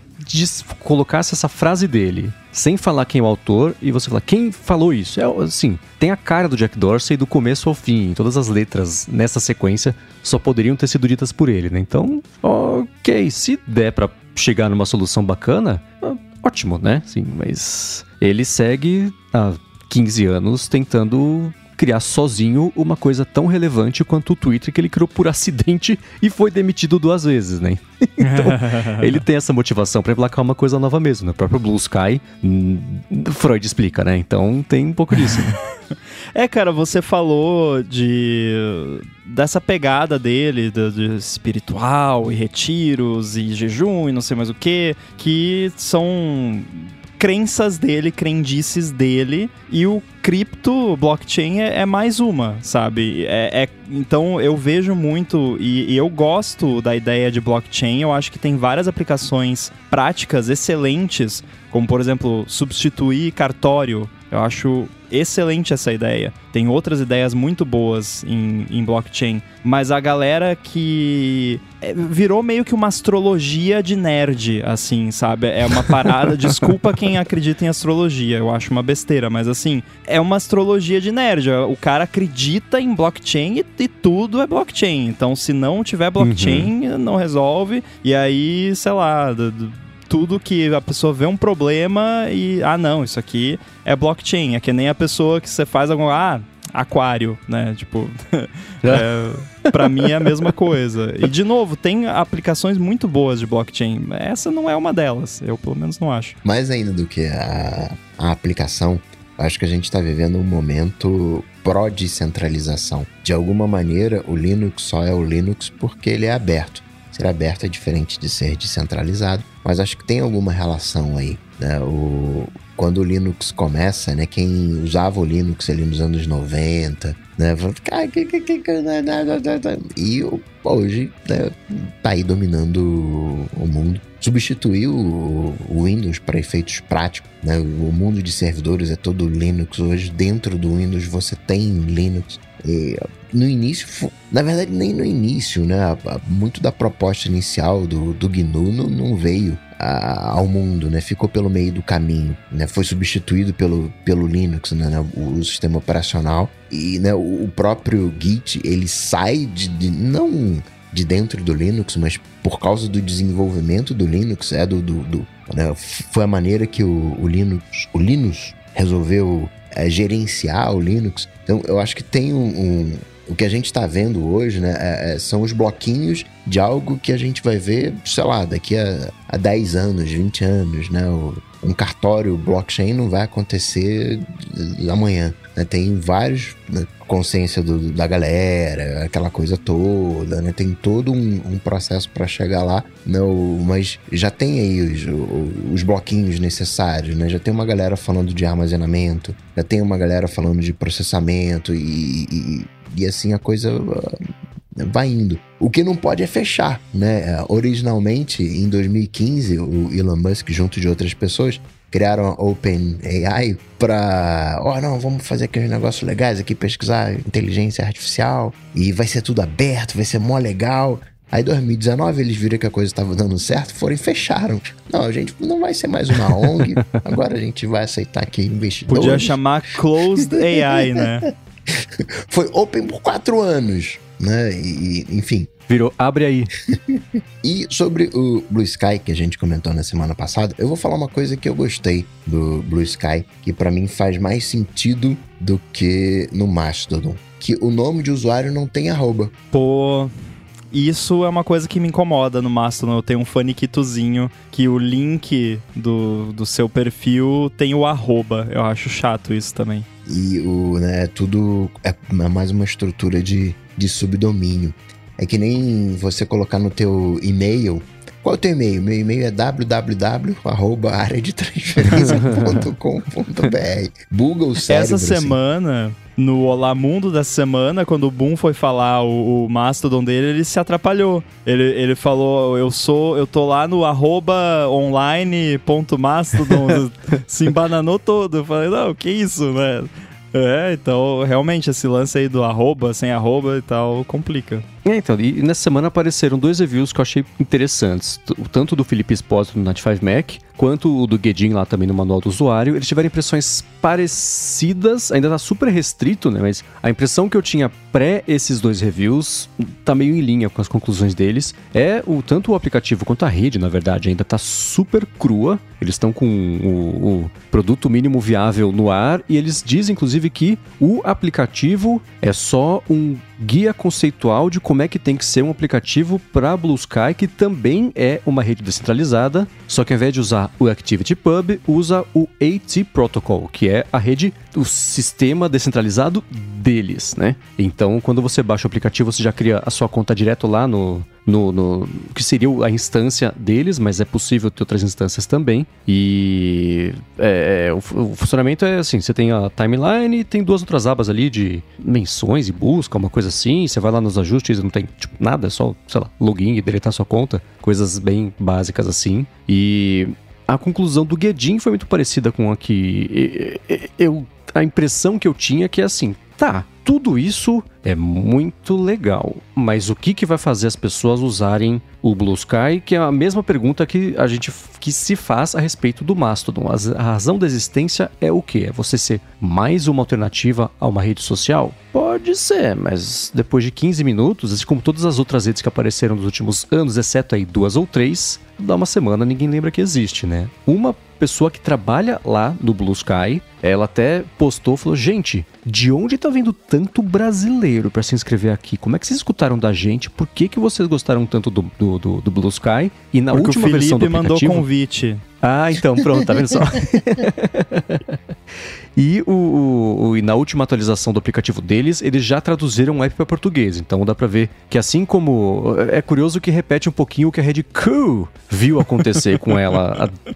colocasse essa frase dele sem falar quem é o autor e você falar quem falou isso. É assim, tem a cara do Jack Dorsey do começo ao fim. Todas as letras nessa sequência só poderiam ter sido ditas por ele, né? Então, ok, se der para chegar numa solução bacana, ótimo, né? Sim, mas ele segue há 15 anos tentando criar sozinho uma coisa tão relevante quanto o Twitter que ele criou por acidente e foi demitido duas vezes, né? então, ele tem essa motivação para emplacar uma coisa nova mesmo, né? O próprio Blue Sky, hum, Freud explica, né? Então tem um pouco disso. Né? É, cara, você falou de dessa pegada dele, de, de, espiritual e retiros e jejum e não sei mais o que, que são crenças dele, crendices dele, e o cripto blockchain é, é mais uma, sabe? É, é, então eu vejo muito e, e, eu gosto da ideia de blockchain. Eu acho que tem várias aplicações práticas excelentes, como por exemplo substituir cartório. Eu acho excelente essa ideia. Tem outras ideias muito boas em, em blockchain, mas a galera que é, virou meio que uma astrologia de nerd, assim, sabe? É uma parada. desculpa quem acredita em astrologia, eu acho uma besteira, mas assim, é uma astrologia de nerd. O cara acredita em blockchain e, e tudo é blockchain. Então, se não tiver blockchain, uhum. não resolve. E aí, sei lá. Do, do, tudo que a pessoa vê um problema e, ah, não, isso aqui é blockchain. É que nem a pessoa que você faz algum. Ah, aquário, né? Tipo, é, para mim é a mesma coisa. E de novo, tem aplicações muito boas de blockchain. Essa não é uma delas, eu pelo menos não acho. Mais ainda do que a, a aplicação, acho que a gente está vivendo um momento pró-descentralização. De alguma maneira, o Linux só é o Linux porque ele é aberto. Ser aberto é diferente de ser descentralizado, mas acho que tem alguma relação aí. Né? O, quando o Linux começa, né? Quem usava o Linux ali nos anos 90, né? E hoje né, tá aí dominando o mundo. Substituiu o Windows para efeitos práticos, né? O mundo de servidores é todo Linux. Hoje, dentro do Windows, você tem Linux. E no início, na verdade, nem no início, né? Muito da proposta inicial do, do GNU não, não veio a, ao mundo, né? Ficou pelo meio do caminho, né? Foi substituído pelo, pelo Linux, né? né o, o, sistema operacional e né, o, o próprio Git ele sai de, de, não de dentro do Linux, mas por causa do desenvolvimento do Linux, é do, do, do né? foi a maneira que o, o Linux, o Linux resolveu é, gerenciar o Linux. Então eu acho que tem um, um o que a gente está vendo hoje, né, é, é, são os bloquinhos de algo que a gente vai ver, sei lá, daqui a, a 10 anos, 20 anos, né? O, um cartório blockchain não vai acontecer amanhã. Né? Tem vários né, consciência do, da galera, aquela coisa toda, né? Tem todo um, um processo para chegar lá, né? mas já tem aí os, os, bloquinhos necessários, né? Já tem uma galera falando de armazenamento, já tem uma galera falando de processamento e, e, e assim a coisa vai indo. O que não pode é fechar, né? Originalmente, em 2015, o Elon Musk, junto de outras pessoas, criaram a OpenAI para, ó, oh, não, vamos fazer aqueles negócios legais aqui, pesquisar inteligência artificial e vai ser tudo aberto, vai ser mó legal. Aí 2019 eles viram que a coisa estava dando certo, foram e fecharam. Não, a gente não vai ser mais uma ONG, agora a gente vai aceitar aqui investidores. Podia chamar Closed AI, né? Foi open por quatro anos, né? E, enfim, Virou, abre aí. e sobre o Blue Sky que a gente comentou na semana passada, eu vou falar uma coisa que eu gostei do Blue Sky, que para mim faz mais sentido do que no Mastodon, que o nome de usuário não tem arroba. Pô, isso é uma coisa que me incomoda no Mastodon. Eu tenho um faniquitozinho que o link do, do seu perfil tem o arroba. Eu acho chato isso também. E o, né, tudo é mais uma estrutura de, de subdomínio. É que nem você colocar no teu e-mail Qual é o teu e-mail? Meu e-mail é www.areadetransferência.com.br. Buga o cérebro. Essa assim. semana, no Olá Mundo dessa semana, quando o Boom foi falar o, o Mastodon dele, ele se atrapalhou. Ele, ele falou, eu sou, eu tô lá no arroba online.mastodon, se embananou todo. Eu falei, não, que isso, né? É, então realmente esse lance aí do arroba, sem arroba e tal, complica. É, então, e nessa semana apareceram dois reviews que eu achei interessantes. Tanto do Felipe Espósito no Native Mac, quanto o do Guedin lá também no Manual do Usuário. Eles tiveram impressões parecidas, ainda tá super restrito, né? Mas a impressão que eu tinha pré esses dois reviews tá meio em linha com as conclusões deles. É o tanto o aplicativo quanto a rede, na verdade, ainda tá super crua. Eles estão com o, o produto mínimo viável no ar e eles dizem, inclusive, que o aplicativo é só um guia conceitual de como é que tem que ser um aplicativo para Blue Sky, que também é uma rede descentralizada, só que ao invés de usar o ActivityPub, usa o AT Protocol, que é a rede, o sistema descentralizado deles, né? Então, quando você baixa o aplicativo, você já cria a sua conta direto lá no, no, no que seria a instância deles, mas é possível ter outras instâncias também. E é, é, o, o funcionamento é assim: você tem a timeline e tem duas outras abas ali de menções e busca, uma coisa assim. Você vai lá nos ajustes, não tem tipo, nada, é só, sei lá, login e deletar sua conta, coisas bem básicas assim. E a conclusão do Guedin foi muito parecida com a que eu a impressão que eu tinha é que é assim, tá, tudo isso é muito legal, mas o que, que vai fazer as pessoas usarem o Blue Sky? Que é a mesma pergunta que a gente que se faz a respeito do Mastodon. As- A razão da existência é o quê? É você ser mais uma alternativa a uma rede social? Pode ser, mas depois de 15 minutos, assim como todas as outras redes que apareceram nos últimos anos, exceto aí duas ou três, dá uma semana ninguém lembra que existe, né? Uma pessoa que trabalha lá no Blue Sky, ela até postou, falou, gente, de onde tá vindo tanto brasileiro para se inscrever aqui? Como é que vocês escutaram da gente? Por que, que vocês gostaram tanto do, do, do- do Blue Sky? E na Porque o última versão do Felipe mandou aplicativo... convite. Ah, então, pronto, tá vendo só? e, o, o- e na última atualização do aplicativo deles, eles já traduziram o app para português. Então dá pra ver que assim como. É curioso que repete um pouquinho o que a Rede Cool viu acontecer com ela há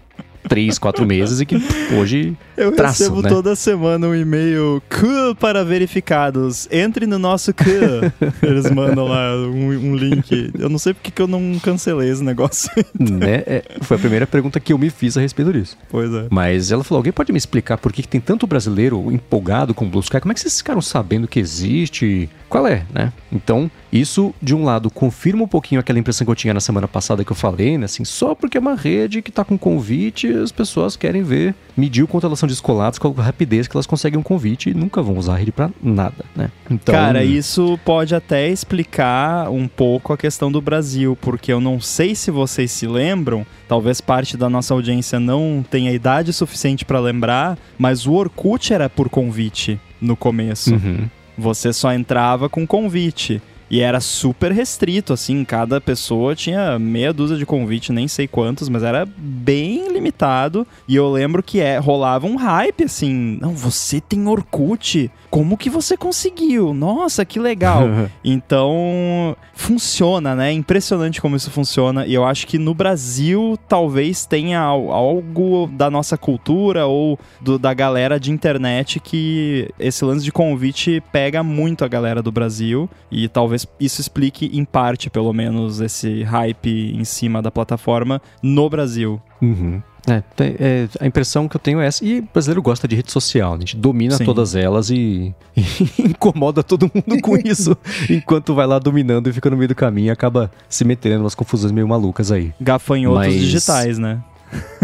três, quatro meses e que hoje Eu traçam, recebo né? toda semana um e-mail Q para verificados. Entre no nosso Q. Eles mandam lá um, um link. Eu não sei porque que eu não cancelei esse negócio. né? é, foi a primeira pergunta que eu me fiz a respeito disso. pois é. Mas ela falou: alguém pode me explicar por que, que tem tanto brasileiro empolgado com o Blue Sky? Como é que vocês ficaram sabendo que existe? Qual é, né? Então, isso, de um lado, confirma um pouquinho aquela impressão que eu tinha na semana passada que eu falei, né? Assim, só porque é uma rede que tá com convite, as pessoas querem ver, medir o quanto elas são descoladas, com a rapidez que elas conseguem um convite e nunca vão usar a rede pra nada, né? Então, Cara, isso pode até explicar um pouco a questão do Brasil, porque eu não sei se vocês se lembram, talvez parte da nossa audiência não tenha idade suficiente pra lembrar, mas o Orkut era por convite no começo. Uhum. Você só entrava com convite. E era super restrito, assim, cada pessoa tinha meia dúzia de convite, nem sei quantos, mas era bem limitado. E eu lembro que é, rolava um hype, assim, não, você tem Orkut, como que você conseguiu? Nossa, que legal. Então, funciona, né? É impressionante como isso funciona. E eu acho que no Brasil talvez tenha al- algo da nossa cultura ou do- da galera de internet que esse lance de convite pega muito a galera do Brasil. E talvez isso explique, em parte, pelo menos, esse hype em cima da plataforma no Brasil. Uhum. É, tem- é, a impressão que eu tenho é essa. E o brasileiro gosta de rede social, né? a gente domina Sim. todas elas e, e incomoda todo mundo com isso, enquanto vai lá dominando e fica no meio do caminho e acaba se metendo em umas confusões meio malucas aí. Gafanhotos Mas- digitais, né?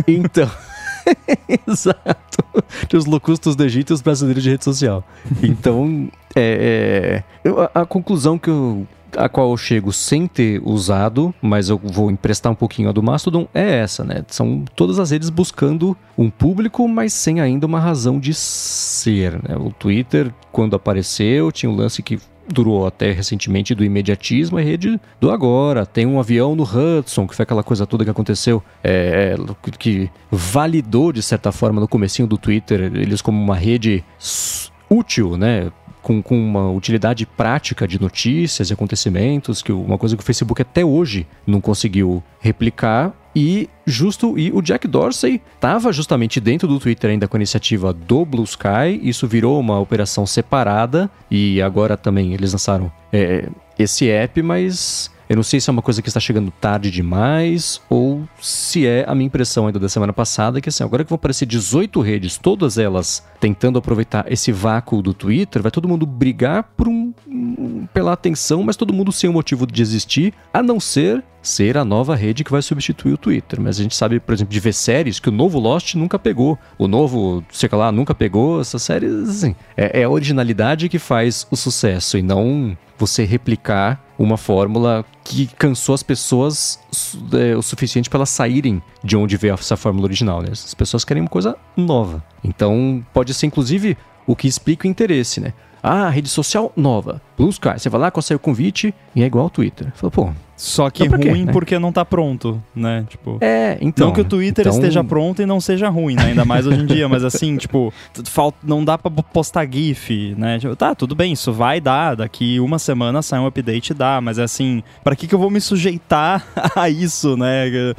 Então. Exato. Tem os locustos do Egito e os brasileiros de rede social. Então, é, é, a, a conclusão que eu, a qual eu chego sem ter usado, mas eu vou emprestar um pouquinho a do Mastodon, é essa, né? São todas as redes buscando um público, mas sem ainda uma razão de ser, né? O Twitter, quando apareceu, tinha um lance que durou até recentemente do imediatismo, é rede do agora. Tem um avião no Hudson, que foi aquela coisa toda que aconteceu, é, é, que validou, de certa forma, no comecinho do Twitter, eles como uma rede útil, né? Com, com uma utilidade prática de notícias e acontecimentos, que uma coisa que o Facebook até hoje não conseguiu replicar. E justo e o Jack Dorsey estava justamente dentro do Twitter ainda com a iniciativa do Blue Sky. Isso virou uma operação separada e agora também eles lançaram é, esse app, mas eu não sei se é uma coisa que está chegando tarde demais ou se é a minha impressão ainda da semana passada, que assim, agora que vão aparecer 18 redes, todas elas tentando aproveitar esse vácuo do Twitter, vai todo mundo brigar por um, pela atenção, mas todo mundo sem o motivo de existir, a não ser ser a nova rede que vai substituir o Twitter. Mas a gente sabe, por exemplo, de ver séries que o novo Lost nunca pegou, o novo, sei lá, nunca pegou. Essas séries, assim, é, é a originalidade que faz o sucesso e não você replicar uma fórmula que cansou as pessoas é, o suficiente para elas saírem de onde veio essa fórmula original. Né? As pessoas querem uma coisa nova. Então, pode ser inclusive o que explica o interesse, né? Ah, rede social nova. Blue Sky. Você vai lá, consegue o convite e é igual ao Twitter. Fala, pô. Só que Então, pra quê, ruim né? porque não tá pronto, né? Tipo. É, então. não que o Twitter então- esteja pronto e não seja ruim, né? Ainda mais hoje em dia, mas assim, tipo, falta, não dá pra postar GIF, né? Tipo, tá, tudo bem, isso vai dar, daqui uma semana sai um update e dá, mas é assim, pra que, que eu vou me sujeitar a isso, né?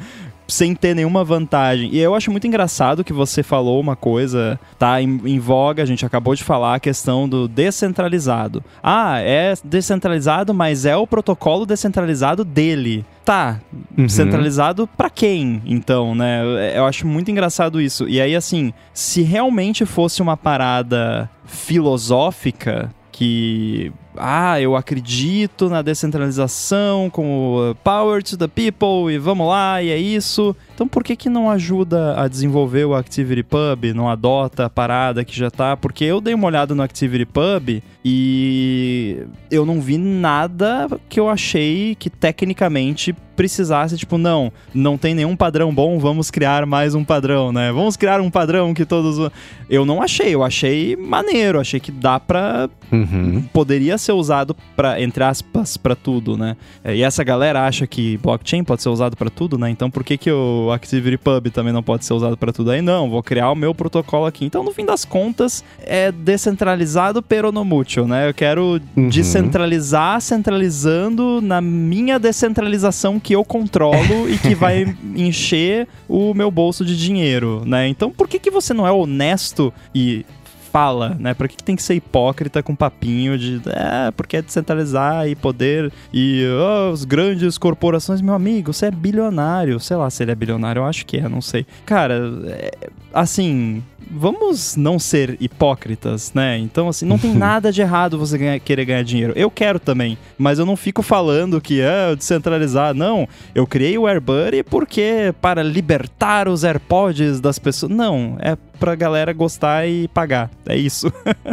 Sem ter nenhuma vantagem. E eu acho muito engraçado que você falou uma coisa, tá em, em voga, a gente acabou de falar a questão do descentralizado. Ah, é descentralizado, mas é o protocolo descentralizado dele. Tá, Uhum. centralizado pra quem, então, né? Eu acho muito engraçado isso. E aí, assim, se realmente fosse uma parada filosófica que. Ah, eu acredito na descentralização como uh, power to the people e vamos lá, e é isso. Então por que que não ajuda a desenvolver o ActivityPub, não adota a parada que já tá? Porque eu dei uma olhada no ActivityPub e eu não vi nada que eu achei que tecnicamente precisasse, tipo, não, não tem nenhum padrão bom, vamos criar mais um padrão, né? Vamos criar um padrão que todos. Eu não achei, eu achei maneiro, achei que dá pra. Uhum. Poderia ser usado para entre aspas, pra tudo, né? E essa galera acha que blockchain pode ser usado pra tudo, né? Então por que, que o ActivityPub também não pode ser usado pra tudo? Aí não, vou criar o meu protocolo aqui. Então, no fim das contas, é descentralizado pero no né? Eu quero Uhum. descentralizar centralizando na minha descentralização que eu controlo e que vai encher o meu bolso de dinheiro, né? Então, por que que você não é honesto e fala, né? Por que, que tem que ser hipócrita com papinho de é, porque é descentralizar e poder e oh, as grandes corporações, meu amigo, você é bilionário, sei lá se ele é bilionário, eu acho que é, não sei. Cara, é, assim, vamos não ser hipócritas, né? Então, assim, não tem nada de errado você ganhar- querer ganhar dinheiro. Eu quero também, mas eu não fico falando que é descentralizar. Não, eu criei o AirBuddy porque para libertar os AirPods das pessoas. Não, é pra galera gostar e pagar. É isso.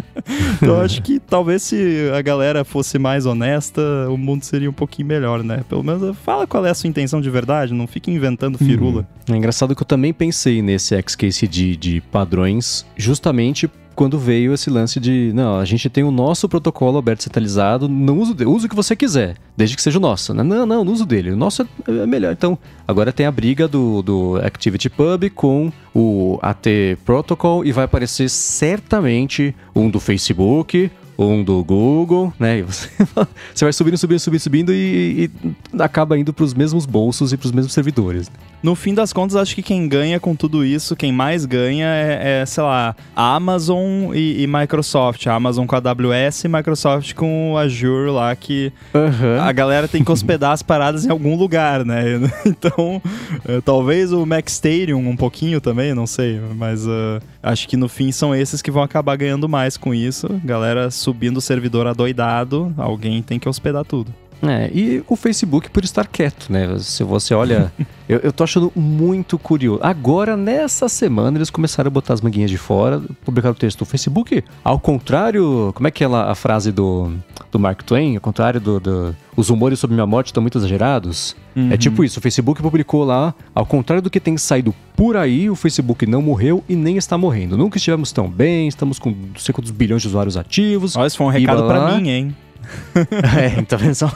então, eu acho que talvez se a galera fosse mais honesta, o mundo seria um pouquinho melhor, né? Pelo menos fala qual é a sua intenção de verdade, não fique inventando firula. É engraçado que eu também pensei nesse de, de padrões, justamente quando veio esse lance de, não, a gente tem o nosso protocolo aberto centralizado, não uso, usa o que você quiser, desde que seja o nosso. Não, não, não uso dele, o nosso é, é melhor. Então, agora tem a briga do, do ActivityPub com o AT Protocol e vai aparecer certamente um do Facebook, um do Google, né? E você, você vai subindo, subindo, subindo, subindo e, e acaba indo para os mesmos bolsos e para os mesmos servidores. No fim das contas, acho que quem ganha com tudo isso, quem mais ganha é, é, sei lá, a Amazon e, e Microsoft. A Amazon com a AWS e Microsoft com o Azure lá, que Aham. a galera tem que hospedar as paradas em algum lugar, né? Então, eh, talvez o Mac Stadium um pouquinho também, não sei. Mas eh, acho que no fim são esses que vão acabar ganhando mais com isso. Galera subindo o servidor adoidado, alguém tem que hospedar tudo. É, e o Facebook por estar quieto, né? Se você olha. eu, eu tô achando muito curioso. Agora, nessa semana, eles começaram a botar as manguinhas de fora, publicaram o texto. O Facebook, ao contrário. Como é que é lá a frase do, do Mark Twain? Ao contrário do. do os rumores sobre minha morte estão muito exagerados. É tipo isso, o Facebook publicou lá, ao contrário do que tem saído por aí, o Facebook não morreu e nem está morrendo. Nunca estivemos tão bem, estamos com não sei quantos bilhões de usuários ativos. Ó, esse foi um recado blá. mim, hein? é, vendo só?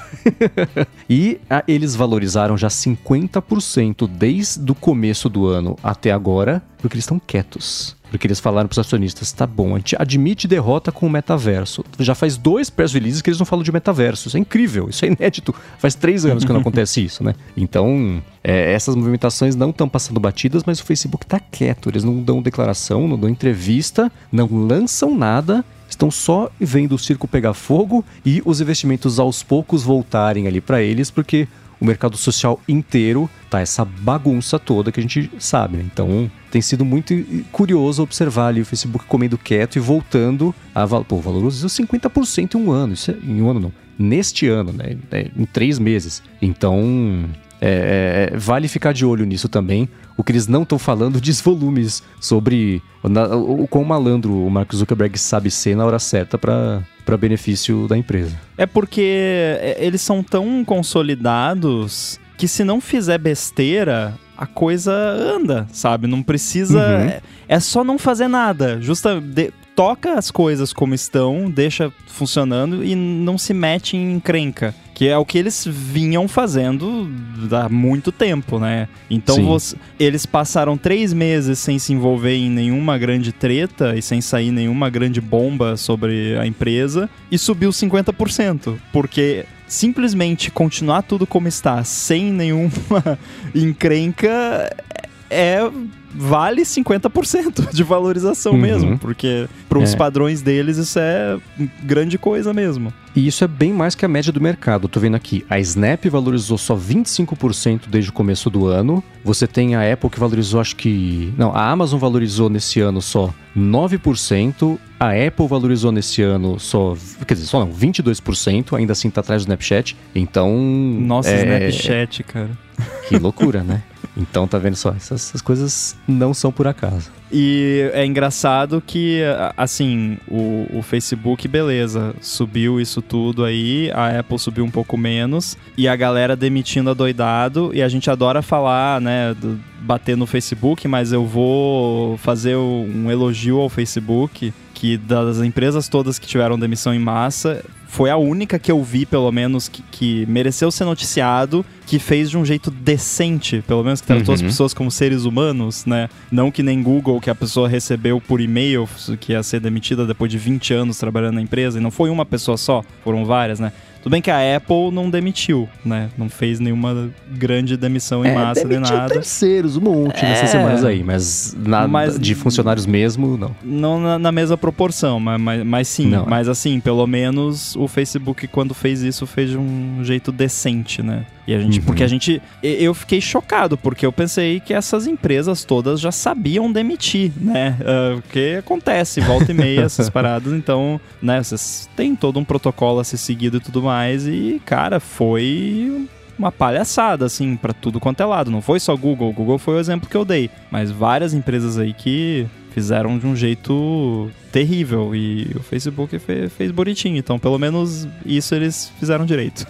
e a, eles valorizaram já 50% desde o começo do ano até agora, porque eles estão quietos. Porque eles falaram para os acionistas, tá bom, a gente admite derrota com o metaverso. Já faz dois press releases que eles não falam de metaverso. Isso é incrível, isso é inédito. Faz três anos que não acontece isso, né? Então, é, essas movimentações não estão passando batidas, mas o Facebook tá quieto. Eles não dão declaração, não dão entrevista, não lançam nada estão só vendo o circo pegar fogo e os investimentos aos poucos voltarem ali para eles, porque o mercado social inteiro tá essa bagunça toda que a gente sabe, né? Então tem sido muito curioso observar ali o Facebook comendo quieto e voltando a pô, valorizou 50% em um ano, isso é, em um ano não, neste ano, né? É, em três meses. Então é, é, vale ficar de olho nisso também. O que eles não estão falando diz volumes sobre na, o, o quão malandro o Mark Zuckerberg sabe ser na hora certa para para benefício da empresa. É porque é, eles são tão consolidados que se não fizer besteira, a coisa anda, sabe? Não precisa. Uhum. É, é, só não fazer nada. Justa, de, toca as coisas como estão, deixa funcionando e não se mete em encrenca. Que é o que eles vinham fazendo há muito tempo, né? Então você, eles passaram três meses sem se envolver em nenhuma grande treta e sem sair nenhuma grande bomba sobre a empresa e subiu 50%. Porque simplesmente continuar tudo como está, sem nenhuma encrenca, é vale 50% de valorização uhum. mesmo, porque para os é. padrões deles isso é grande coisa mesmo. E isso é bem mais que a média do mercado. Tô vendo aqui, a Snap valorizou só 25% desde o começo do ano. Você tem a Apple que valorizou, acho que. Não, a Amazon valorizou nesse ano só 9%. A Apple valorizou nesse ano só. Quer dizer, só não, 22%. Ainda assim tá atrás do Snapchat. Então. Nossa, é... Snapchat, cara. Que loucura, né? Então, tá vendo só? Essas, essas, coisas não são por acaso. E é engraçado que, assim, o, o, Facebook, beleza, subiu isso tudo aí, a Apple subiu um pouco menos, e a galera demitindo a doidado, e a gente adora falar, né, do, bater no Facebook, mas eu vou fazer um elogio ao Facebook, que das empresas todas que tiveram demissão em massa, foi a única que eu vi, pelo menos, que, que, mereceu ser noticiado, que fez de um jeito decente, pelo menos que tratou uhum. as pessoas como seres humanos, né? Não que nem Google, que a pessoa recebeu por e-mail que ia ser demitida depois de 20 anos trabalhando na empresa, e não foi uma pessoa só, foram várias, né? Tudo bem que a Apple não demitiu, né? Não fez nenhuma grande demissão em é, massa de nada. terceiros, um monte é... nessas semanas aí, mas, nada mas de funcionários mesmo, não. Não na, na mesma proporção, mas, mas, mas sim. Não, mas assim, pelo menos o Facebook, quando fez isso, fez de um jeito decente, né? E a gente, uhum. porque a gente, eu fiquei chocado, porque eu pensei que essas empresas todas já sabiam demitir, né? Uh, porque acontece, volta e meia essas paradas, então, né, vocês têm todo um protocolo a ser seguido e tudo mais, e, cara, foi uma palhaçada, assim, para tudo quanto é lado. Não foi só Google, Google foi o exemplo que eu dei, mas várias empresas aí que fizeram de um jeito terrível e o Facebook fez, fez bonitinho, então pelo menos isso eles fizeram direito.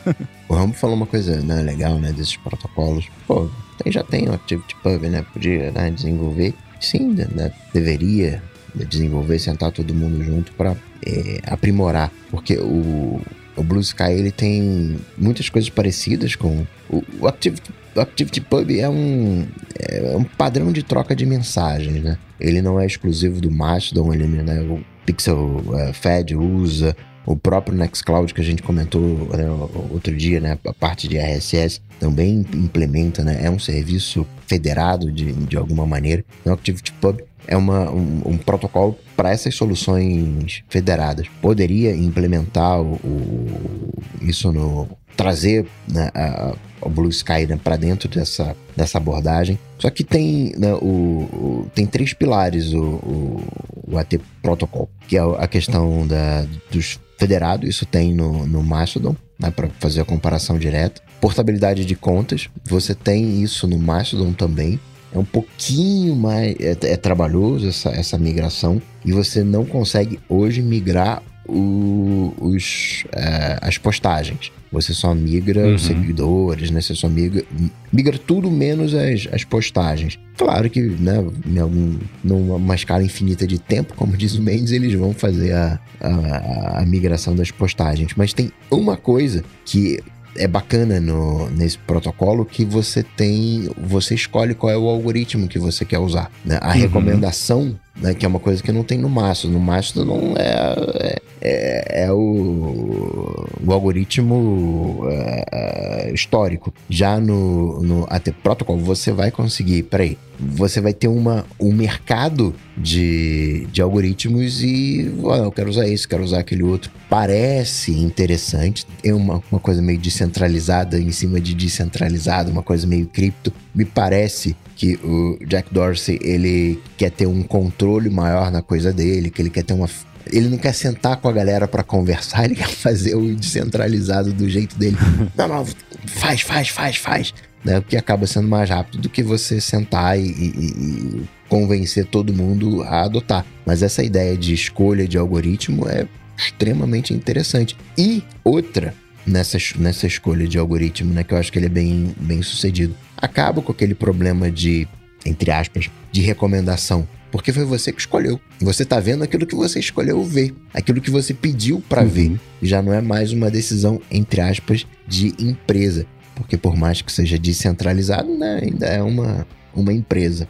o Rambo falou uma coisa né, legal, né, desses protocolos. Pô, já tem o ActivityPub, né, podia né, desenvolver. Sim, né, deveria desenvolver, sentar todo mundo junto para é, aprimorar, porque o, o Blue Sky ele tem muitas coisas parecidas com o, o Activity o ActivityPub é um, é um padrão de troca de mensagens, né? Ele não é exclusivo do Mastodon, ele, né, o Pixel uh, Fed usa, o próprio Nextcloud que a gente comentou né, outro dia, né, a parte de RSS também implementa, né, é um serviço federado de, de alguma maneira. O ActivityPub é uma, um, um protocolo para essas soluções federadas. Poderia implementar o, o isso no trazer né, a, o Blue Sky né, para dentro dessa, dessa abordagem. Só que tem, né, o, o, tem três pilares o, o, o, AT Protocol, que é a questão da, dos federados, isso tem no, no Mastodon, né, para fazer a comparação direta. Portabilidade de contas, você tem isso no Mastodon também. É um pouquinho mais. É, é trabalhoso essa, essa migração e você não consegue hoje migrar o, os, é, as postagens. Você só migra Uhum. os seguidores, né? Você só migra, migra tudo menos as, as postagens. Claro que, né, em algum, numa escala infinita de tempo, como diz o Mendes, eles vão fazer a, a, a migração das postagens. Mas tem uma coisa que é bacana no, nesse protocolo que você tem, você escolhe qual é o algoritmo que você quer usar. né? A Uhum. recomendação, né, que é uma coisa que não tem no Mastodon. No Mastodon é, é, é, é o, o algoritmo é, é, histórico. Já no, no AT Protocol você vai conseguir, peraí, você vai ter uma, um mercado de, de algoritmos e ah, eu quero usar esse, quero usar aquele outro. Parece interessante, é uma, uma coisa meio descentralizada em cima de descentralizado, uma coisa meio cripto. Me parece que o Jack Dorsey ele quer ter um controle maior na coisa dele, que ele quer ter uma ele não quer sentar com a galera para conversar, ele quer fazer o descentralizado do jeito dele. Não, não, faz, faz, faz, faz. Né? Porque acaba sendo mais rápido do que você sentar e, e, e convencer todo mundo a adotar. Mas essa ideia de escolha de algoritmo é extremamente interessante. E outra nessa, nessa escolha de algoritmo, né, que eu acho que ele é bem, bem sucedido, acaba com aquele problema de, entre aspas, de recomendação. Porque foi você que escolheu. Você tá vendo aquilo que você escolheu ver, aquilo que você pediu para Uhum. ver. Já não é mais uma decisão, entre aspas, de empresa. Porque por mais que seja descentralizado, né, ainda é uma, uma empresa.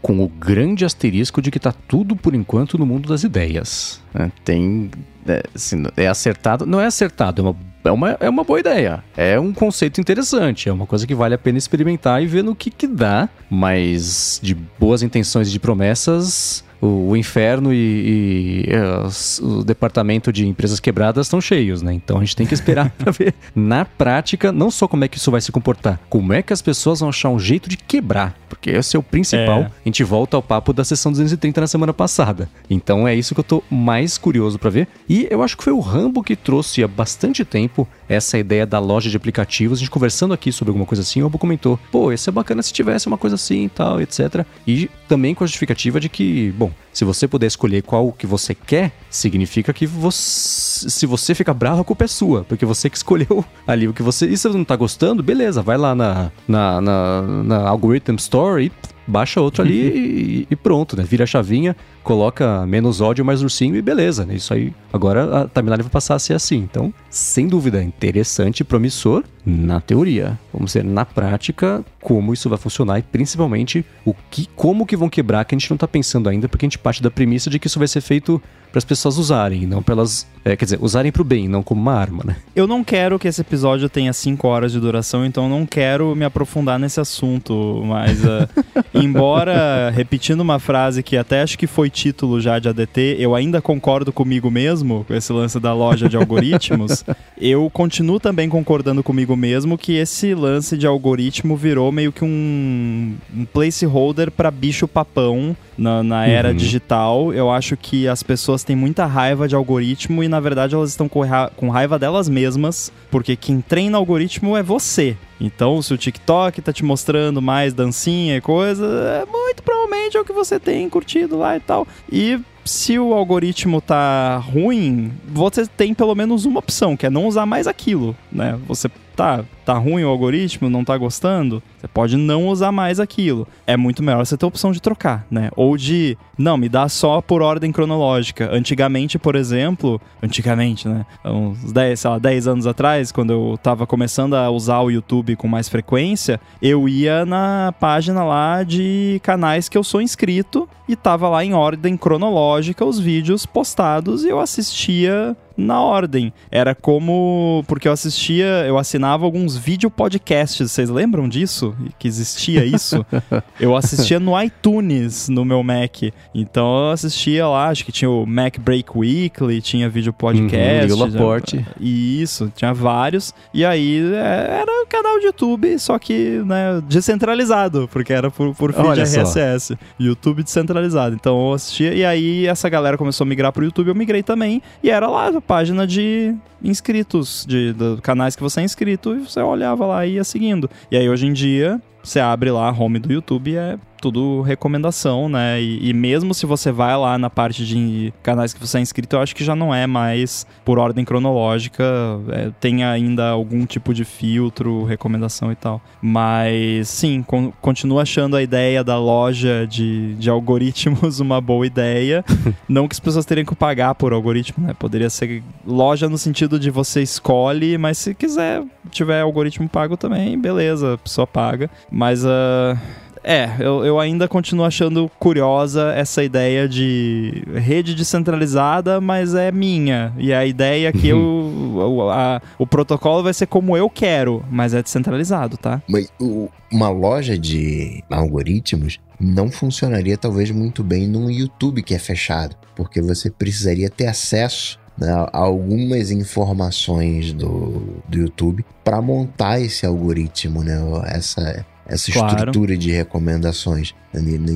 Com o grande asterisco de que tá tudo por enquanto no mundo das ideias. né? Tem. É, assim, é acertado. Não é acertado, é uma, é, uma, é uma boa ideia. É um conceito interessante. É uma coisa que vale a pena experimentar e ver no que, que dá. Mas de boas intenções e de promessas. O, o inferno e, e, é, os- o departamento de empresas quebradas estão cheios, né? Então a gente tem que esperar para ver na prática, não só como é que isso vai se comportar, como é que as pessoas vão achar um jeito de quebrar. Porque esse é o principal. É. A gente volta ao papo da sessão 230 na semana passada. Então é isso que eu tô mais curioso pra ver. E eu acho que foi o Rambo que trouxe há bastante tempo essa ideia da loja de aplicativos. A gente conversando aqui sobre alguma coisa assim, o Rambo comentou: pô, isso é bacana se tivesse uma coisa assim e tal, etc. E também com a justificativa de que, bom, se você puder escolher qual que você quer, significa que você, se você fica bravo, a culpa é sua, porque você que escolheu ali o que você. E se você não tá gostando, beleza, vai lá na, na, na, na Algorithm Store e baixa outro ali e, e pronto, né? Vira a chavinha, coloca menos ódio, mais ursinho e beleza, né? Isso aí. Agora a timeline vai passar a ser assim. Então, sem dúvida, interessante e promissor na teoria. Vamos ver na prática como isso vai funcionar e principalmente o que, como que vão quebrar, que a gente não tá pensando ainda, porque a gente parte da premissa de que isso vai ser feito para as pessoas usarem, não pelas. é, quer dizer, usarem pro bem, não como uma arma, né? Eu não quero que esse episódio tenha 5 horas de duração, então não quero me aprofundar nesse assunto. Mas, eh, embora, repetindo uma frase que até acho que foi título já de ADT, eu ainda concordo comigo mesmo, com esse lance da loja de algoritmos, eu continuo também concordando comigo mesmo que esse lance de algoritmo virou meio que um, um placeholder para bicho papão na, na era Uhum. digital. Eu acho que as pessoas têm muita raiva de algoritmo e, na verdade, elas estão com raiva delas mesmas, porque quem treina algoritmo é você. Então, se o TikTok tá te mostrando mais dancinha e coisa, é muito provavelmente é o que você tem curtido lá e tal. E se o algoritmo tá ruim, você tem pelo menos uma opção, que é não usar mais aquilo, né? Você tá, tá ruim o algoritmo, não tá gostando, você pode não usar mais aquilo. É muito melhor você ter a opção de trocar, né? Ou de, não, me dá só por ordem cronológica. Antigamente, por exemplo, antigamente, né? Uns 10, sei lá, 10 anos atrás, quando eu tava começando a usar o YouTube com mais frequência, eu ia na página lá de canais que eu sou inscrito e tava lá em ordem cronológica os vídeos postados e eu assistia na ordem. Era como. Porque eu assistia, eu assinava alguns vídeo podcasts. Vocês lembram disso? Que existia isso? eu assistia no iTunes no meu Mac. Então eu assistia lá, acho que tinha o Mac Break Weekly, tinha vídeo podcast. Uhum, Laporte. Isso, tinha vários. E aí é, era o canal de YouTube, só que né, descentralizado, porque era por, por feed Olha só. RSS. YouTube descentralizado. Então eu assistia, e aí essa galera começou a migrar pro YouTube, eu migrei também. E era lá página de inscritos, de, de canais que você é inscrito, e você olhava lá e ia seguindo. E aí hoje em dia, você abre lá a home do YouTube e é tudo recomendação, né? E, e, mesmo se você vai lá na parte de canais que você é inscrito, eu acho que já não é mais por ordem cronológica. É, tem ainda algum tipo de filtro, recomendação e tal. Mas sim, con continuo achando a ideia da loja de, de algoritmos uma boa ideia. não que as pessoas teriam que pagar por algoritmo, né? Poderia ser loja no sentido de você escolhe, mas se quiser tiver algoritmo pago também, beleza, a pessoa paga. Mas uh, é, eu, eu ainda continuo achando curiosa essa ideia de rede descentralizada, mas é minha. E a ideia é que eu, o, a, o protocolo vai ser como eu quero, mas é descentralizado, tá? Mas o, uma loja de algoritmos não funcionaria talvez muito bem num YouTube que é fechado, porque você precisaria ter acesso né, a algumas informações do, do YouTube para montar esse algoritmo, né? Essa essa claro. estrutura de recomendações.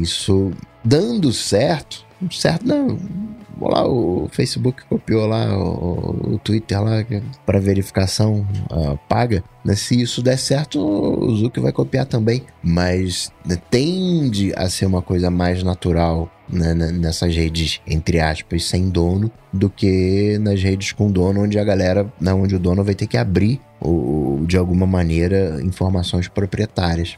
Isso dando certo, certo não. Lá o Facebook copiou lá o, o Twitter lá para verificação uh, paga. Né? Se isso der certo, o Zuck vai copiar também. Mas né, tende a ser uma coisa mais natural né, nessas redes, entre aspas, sem dono, do que nas redes com dono, onde a galera, né, onde o dono vai ter que abrir, o, de alguma maneira, informações proprietárias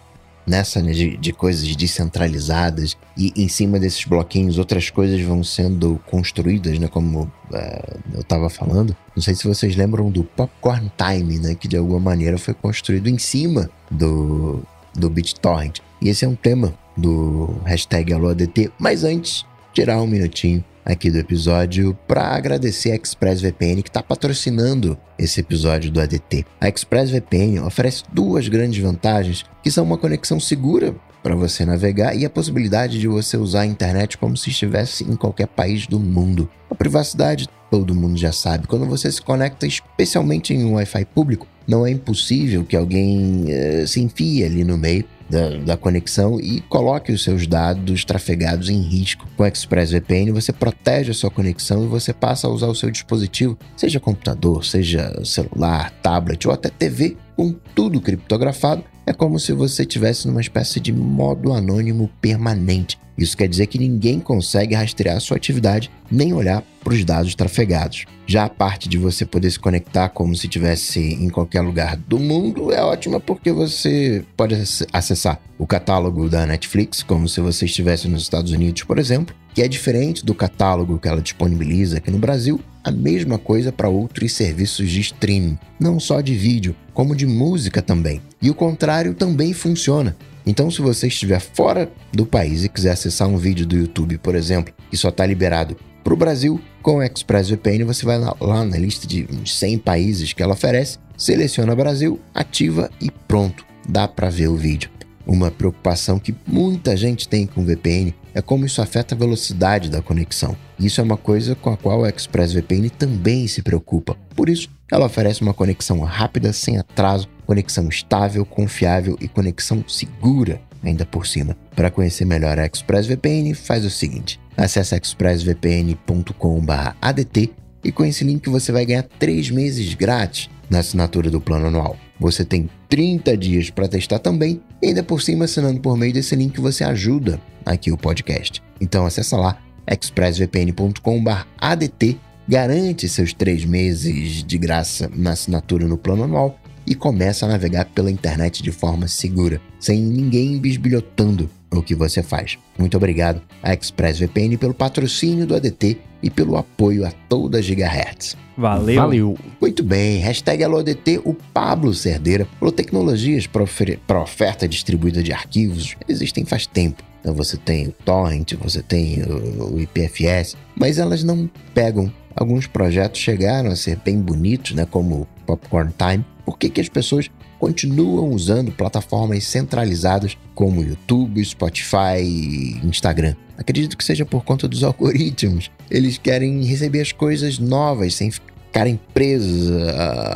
nessa né, de, de, coisas descentralizadas e em cima desses bloquinhos outras coisas vão sendo construídas, né? Como uh, eu estava falando. Não sei se vocês lembram do Popcorn Time, né? Que de alguma maneira foi construído em cima do, do BitTorrent. E esse é um tema do hashtag AloADT. Mas antes, tirar um minutinho aqui do episódio para agradecer a ExpressVPN que está patrocinando esse episódio do ADT. A ExpressVPN oferece duas grandes vantagens, que são uma conexão segura para você navegar e a possibilidade de você usar a internet como se estivesse em qualquer país do mundo. A privacidade, todo mundo já sabe. Quando você se conecta, especialmente em um Wi-Fi público, não é impossível que alguém uh, se enfie ali no meio da, da, conexão e coloque os seus dados trafegados em risco. Com o ExpressVPN, você protege a sua conexão e você passa a usar o seu dispositivo, seja computador, seja celular, tablet ou até TV, com tudo criptografado. É como se você estivesse numa espécie de modo anônimo permanente. Isso quer dizer que ninguém consegue rastrear sua atividade nem olhar para os dados trafegados. Já a parte de você poder se conectar como se estivesse em qualquer lugar do mundo é ótima porque você pode acessar o catálogo da Netflix como se você estivesse nos Estados Unidos, por exemplo, que é diferente do catálogo que ela disponibiliza aqui no Brasil, a mesma coisa para outros serviços de streaming, não só de vídeo, como de música também. E o contrário também funciona. Então, se você estiver fora do país e quiser acessar um vídeo do YouTube, por exemplo, que só está liberado para o Brasil, com o ExpressVPN você vai lá na lista de 100 países que ela oferece, seleciona Brasil, ativa e pronto, dá para ver o vídeo. Uma preocupação que muita gente tem com VPN é como isso afeta a velocidade da conexão. Isso é uma coisa com a qual a ExpressVPN também se preocupa. Por isso, ela oferece uma conexão rápida, sem atraso, conexão estável, confiável e conexão segura ainda por cima. Para conhecer melhor a ExpressVPN, faz o seguinte: acesse expressvpn.com/adt e com esse link você vai ganhar 3 meses grátis na assinatura do plano anual. Você tem 30 dias para testar também e ainda por cima assinando por meio desse link você ajuda aqui o podcast. Então acessa lá expressvpn.com/adt Garante seus três meses de graça na assinatura no plano anual e começa a navegar pela internet de forma segura, sem ninguém bisbilhotando o que você faz. Muito obrigado a ExpressVPN pelo patrocínio do ADT e pelo apoio a toda Gigahertz. Valeu. Valeu. Muito bem. Hashtag AloADT, o Pablo Cerdeira, falou tecnologias para oferta distribuída de arquivos. Existem faz tempo. Então você tem o Torrent, você tem o IPFS, mas elas não pegam Alguns projetos chegaram a ser bem bonitos, né, como Popcorn Time. Por que, que as pessoas continuam usando plataformas centralizadas como YouTube, Spotify e Instagram? Acredito que seja por conta dos algoritmos. Eles querem receber as coisas novas sem ficarem presos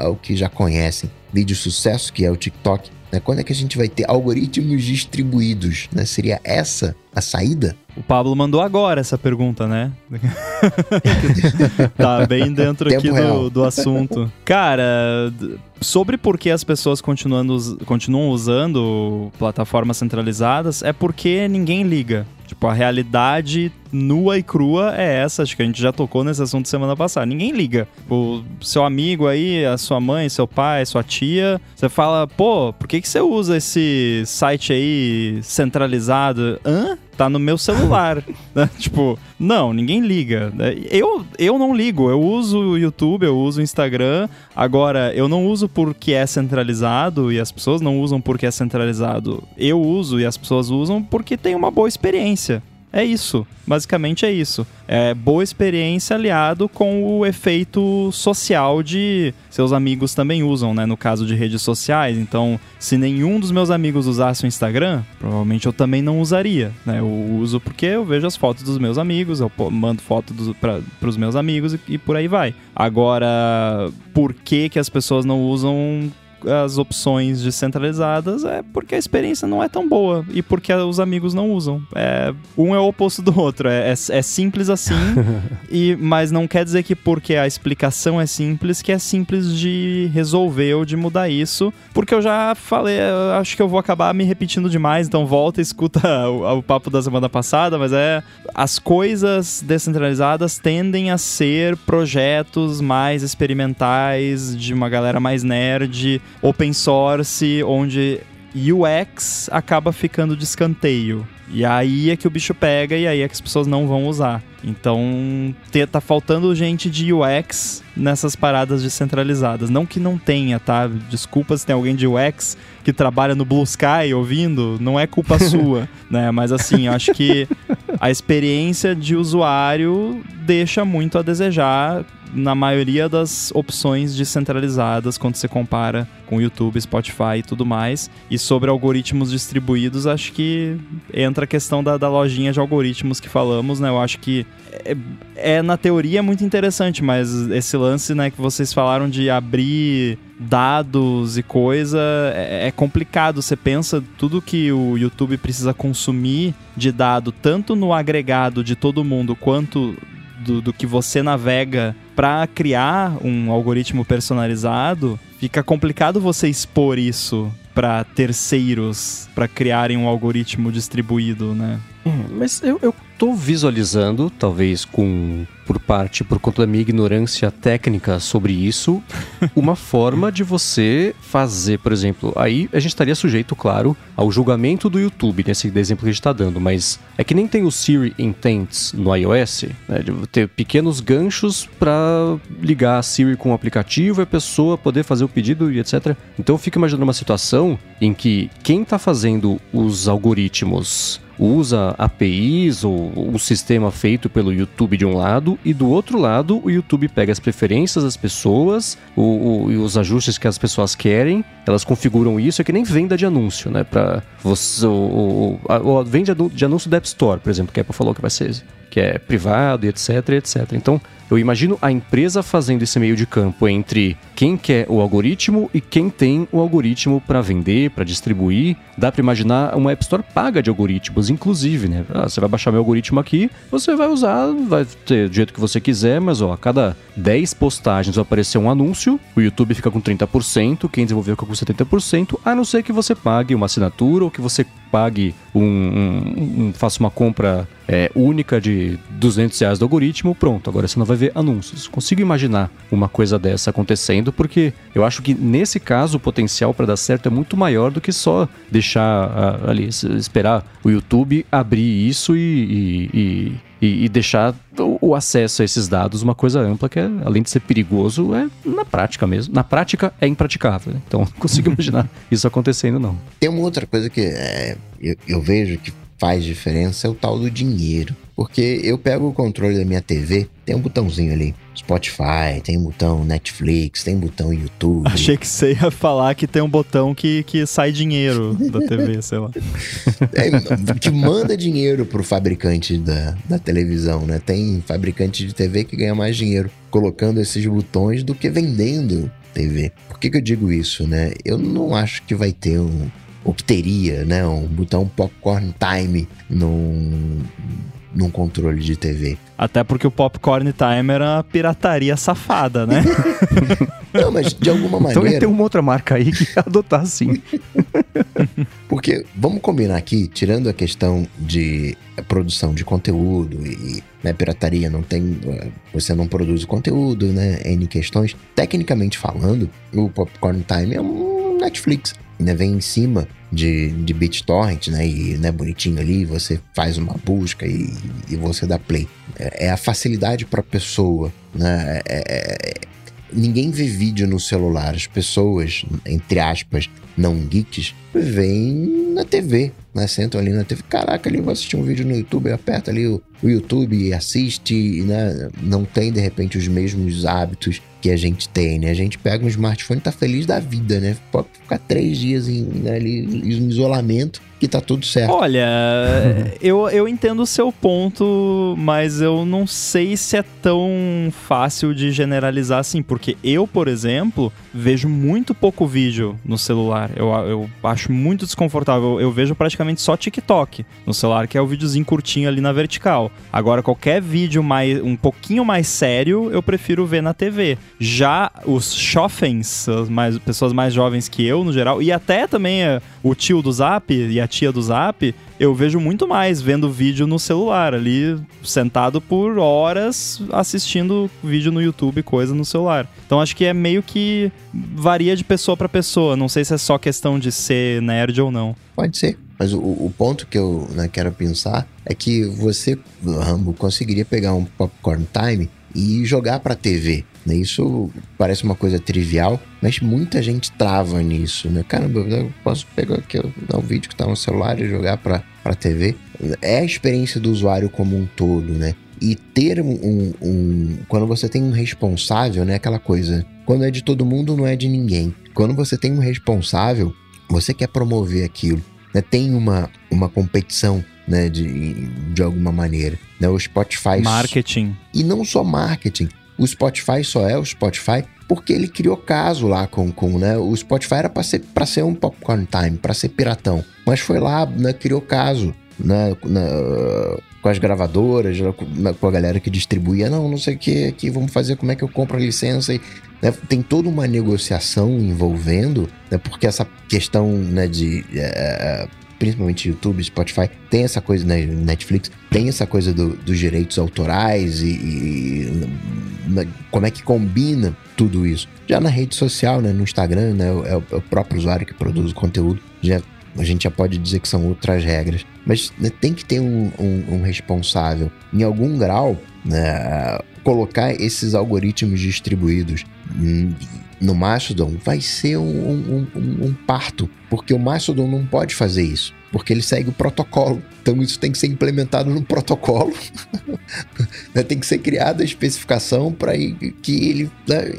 ao que já conhecem. Vídeo sucesso, que é o TikTok, Né? Quando é que a gente vai ter algoritmos distribuídos? Né? Seria essa a saída? O Pablo mandou agora essa pergunta, né? tá bem dentro Tempo aqui do, do assunto. Cara, sobre por que as pessoas continuando, continuam usando plataformas centralizadas, é porque ninguém liga. Tipo, a realidade nua e crua é essa. Acho que a gente já tocou nesse assunto semana passada. Ninguém liga. O seu amigo aí, a sua mãe, seu pai, sua tia, você fala, pô, por que, que você usa esse site aí centralizado? Hã? Tá no meu celular. né? Tipo, não, ninguém liga. Eu, eu não ligo. Eu uso o YouTube, eu uso o Instagram. Agora, eu não uso porque é centralizado e as pessoas não usam porque é centralizado. Eu uso e as pessoas usam porque tem uma boa experiência. É isso. Basicamente é isso. É boa experiência aliado com o efeito social de seus amigos também usam, né? No caso de redes sociais. Então, se nenhum dos meus amigos usasse o Instagram, provavelmente eu também não usaria, né? Eu uso porque eu vejo as fotos dos meus amigos, eu mando foto para os meus amigos e, e por aí vai. Agora, por que que as pessoas não usam as opções descentralizadas é porque a experiência não é tão boa e porque os amigos não usam. É, um é o oposto do outro. É, é, é simples assim, e, mas não quer dizer que porque a explicação é simples, que é simples de resolver ou de mudar isso. Porque eu já falei, eu acho que eu vou acabar me repetindo demais, então volta e escuta o, o papo da semana passada, mas é. As coisas descentralizadas tendem a ser projetos mais experimentais, de uma galera mais nerd, open source, onde UX acaba ficando de escanteio. E aí é que o bicho pega e aí é que as pessoas não vão usar. Então, tá faltando gente de UX nessas paradas descentralizadas. Não que não tenha, tá? Desculpa se tem alguém de UX que trabalha no Blue Sky ouvindo, não é culpa sua, né? Mas assim, eu acho que a experiência de usuário deixa muito a desejar na maioria das opções descentralizadas quando você compara com YouTube, Spotify e tudo mais. E sobre algoritmos distribuídos, acho que entra a questão da, da lojinha de algoritmos que falamos, né? Eu acho que é, é, na teoria muito interessante, mas esse lance, né, que vocês falaram de abrir dados e coisa é, é complicado. Você pensa tudo que o YouTube precisa consumir de dado, tanto no agregado de todo mundo quanto do, do que você navega para criar um algoritmo personalizado, fica complicado você expor isso para terceiros para criarem um algoritmo distribuído, né? Mas eu, eu tô visualizando, talvez com por parte, por conta da minha ignorância técnica sobre isso, uma forma de você fazer, por exemplo, aí a gente estaria sujeito, claro, ao julgamento do YouTube, nesse exemplo que a gente está dando, mas é que nem tem o Siri Intents no iOS, né, de ter pequenos ganchos para ligar a Siri com o aplicativo e a pessoa poder fazer o pedido e etc. Então eu fico imaginando uma situação em que quem está fazendo os algoritmos usa APIs ou um sistema feito pelo YouTube de um lado e do outro lado o YouTube pega as preferências das pessoas, o, o- e os ajustes que as pessoas querem, elas configuram isso, é que nem venda de anúncio, né? Para você, o, o, a- de anúncio da App Store, por exemplo, que a Apple falou que vai ser que é privado etc, etc. Então, eu imagino a empresa fazendo esse meio de campo entre quem quer o algoritmo e quem tem o algoritmo para vender, para distribuir. Dá para imaginar uma App Store paga de algoritmos, inclusive, né? Ah, você vai baixar meu algoritmo aqui, você vai usar, vai ter do jeito que você quiser, mas ó, a cada 10 postagens vai aparecer um anúncio, o YouTube fica com 30%, quem desenvolveu fica com 70%, a não ser que você pague uma assinatura ou que você pague um, um- um- faça uma compra é, única de 200 reais do algoritmo, pronto, agora você não vai ver anúncios. Consigo imaginar uma coisa dessa acontecendo, porque eu acho que nesse caso o potencial para dar certo é muito maior do que só deixar ah, ali, esperar o YouTube abrir isso e- e- e e, e deixar o, o acesso a esses dados uma coisa ampla que, é, além de ser perigoso, é na prática mesmo. Na prática é impraticável. né? Então, não consigo imaginar isso acontecendo, não. Tem uma outra coisa que é, eu, eu vejo que faz diferença é o tal do dinheiro. Porque eu pego o controle da minha TV, tem um botãozinho ali. Spotify, tem um botão Netflix, tem um botão YouTube. Achei que você ia falar que tem um botão que, que sai dinheiro da TV, sei lá. É, que manda dinheiro pro fabricante da, da televisão, né? Tem fabricante de TV que ganha mais dinheiro colocando esses botões do que vendendo TV. Por que, que eu digo isso, né? Eu não acho que vai ter um. Que teria, né? Um botão popcorn time num, num controle de TV. Até porque o Popcorn Time era uma pirataria safada, né? Não, mas de alguma maneira. Então ia ter uma outra marca aí que ia adotar sim. Porque vamos combinar aqui, tirando a questão de produção de conteúdo e né, pirataria, não tem. Você não produz o conteúdo, né? N questões. Tecnicamente falando, o Popcorn Time é um Netflix. Né, vem em cima de, de BitTorrent, né? E né, bonitinho ali, você faz uma busca e, e você dá play. É, é a facilidade para a pessoa, né? É, é, ninguém vê vídeo no celular. As pessoas, entre aspas, não geeks, veem na TV, né? Sentam ali na TV. Caraca, ali vou assistir um vídeo no YouTube, aperta ali o, o YouTube e assiste, né? Não tem, de repente, os mesmos hábitos que a gente tem, né? A gente pega um smartphone e tá feliz da vida, né? Pode ficar três dias em, né, ali, em isolamento que tá tudo certo. Olha, eu, eu entendo o seu ponto, mas eu não sei se é tão fácil de generalizar assim, porque eu, por exemplo, vejo muito pouco vídeo no celular. Eu, eu acho muito desconfortável. Eu, eu vejo praticamente só TikTok no celular, que é o videozinho curtinho ali na vertical. Agora, qualquer vídeo mais um pouquinho mais sério, eu prefiro ver na TV. Já os chofens, as mais, pessoas mais jovens que eu, no geral, e até também uh, o tio do Zap e a tia do Zap, eu vejo muito mais vendo vídeo no celular, ali sentado por horas assistindo vídeo no YouTube, coisa no celular. Então acho que é meio que varia de pessoa para pessoa. Não sei se é só questão de ser nerd ou não. Pode ser. Mas o, o ponto que eu né, quero pensar é que você, Rambo, conseguiria pegar um popcorn time e jogar para TV. Né? Isso parece uma coisa trivial, mas muita gente trava nisso, né? Caramba, eu posso pegar aqui o vídeo que está no celular e jogar para para TV. É a experiência do usuário como um todo, né? E ter um, um, Quando você tem um responsável, né? Aquela coisa. Quando é de todo mundo, não é de ninguém. Quando você tem um responsável, você quer promover aquilo. Né? Tem uma, uma competição né, de, de alguma maneira. Né? O Spotify. Marketing. E não só marketing. O Spotify só é o Spotify porque ele criou caso lá com, com né? O Spotify era para ser, pra ser um popcorn time, para ser piratão. Mas foi lá, né, criou caso. Né, na, com as gravadoras, com a galera que distribuía, não, não sei o que aqui, vamos fazer como é que eu compro a licença. E, né, tem toda uma negociação envolvendo, né, porque essa questão né, de é, principalmente YouTube, Spotify, tem essa coisa, né, Netflix, tem essa coisa do, dos direitos autorais e, e na, como é que combina tudo isso. Já na rede social, né, no Instagram, né, é o, é o próprio usuário que produz o conteúdo, já a gente já pode dizer que são outras regras. Mas né, tem que ter um, um, um, responsável. Em algum grau, né, colocar esses algoritmos distribuídos no Mastodon vai ser um, um, parto, porque o Mastodon não pode fazer isso, porque ele segue o protocolo. Então isso tem que ser implementado no protocolo, né, tem que ser criada a especificação para que ele né,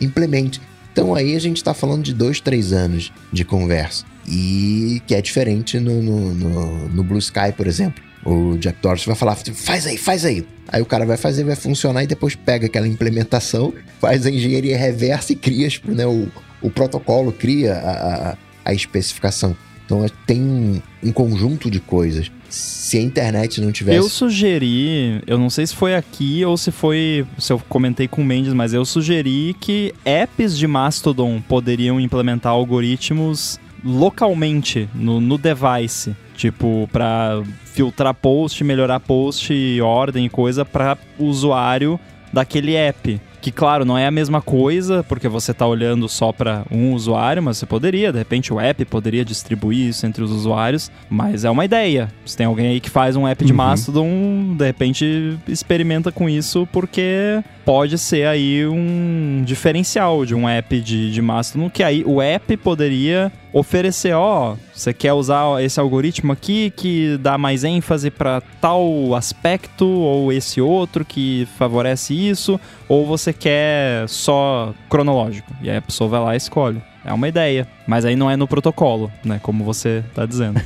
implemente. Então aí a gente está falando de dois, três anos de conversa. E que é diferente no, no, no, no Blue Sky, por exemplo. O Jack Dorsey vai falar, faz aí, faz aí. Aí o cara vai fazer, vai funcionar e depois pega aquela implementação, faz a engenharia reversa e cria né, o, o protocolo, cria a, a, a especificação. Então é, tem um, um, conjunto de coisas. Se a internet não tivesse. Eu sugeri, eu não sei se foi aqui ou se foi. Se eu comentei com o Mendes, mas eu sugeri que apps de Mastodon poderiam implementar algoritmos localmente no, no device. Tipo, para filtrar post, melhorar post, ordem e coisa para o usuário daquele app. Que, claro, não é a mesma coisa, porque você está olhando só para um usuário, mas você poderia, de repente o app poderia distribuir isso entre os usuários, mas é uma ideia. Se tem alguém aí que faz um app de uhum. Mastodon, de repente experimenta com isso, porque pode ser aí um diferencial de um app de, de Mastodon, que aí o app poderia oferecer, ó, você quer usar esse algoritmo aqui que dá mais ênfase para tal aspecto ou esse outro que favorece isso, ou você quer só cronológico. E aí a pessoa vai lá e escolhe. É uma ideia, mas aí não é no protocolo, né? Como você tá dizendo.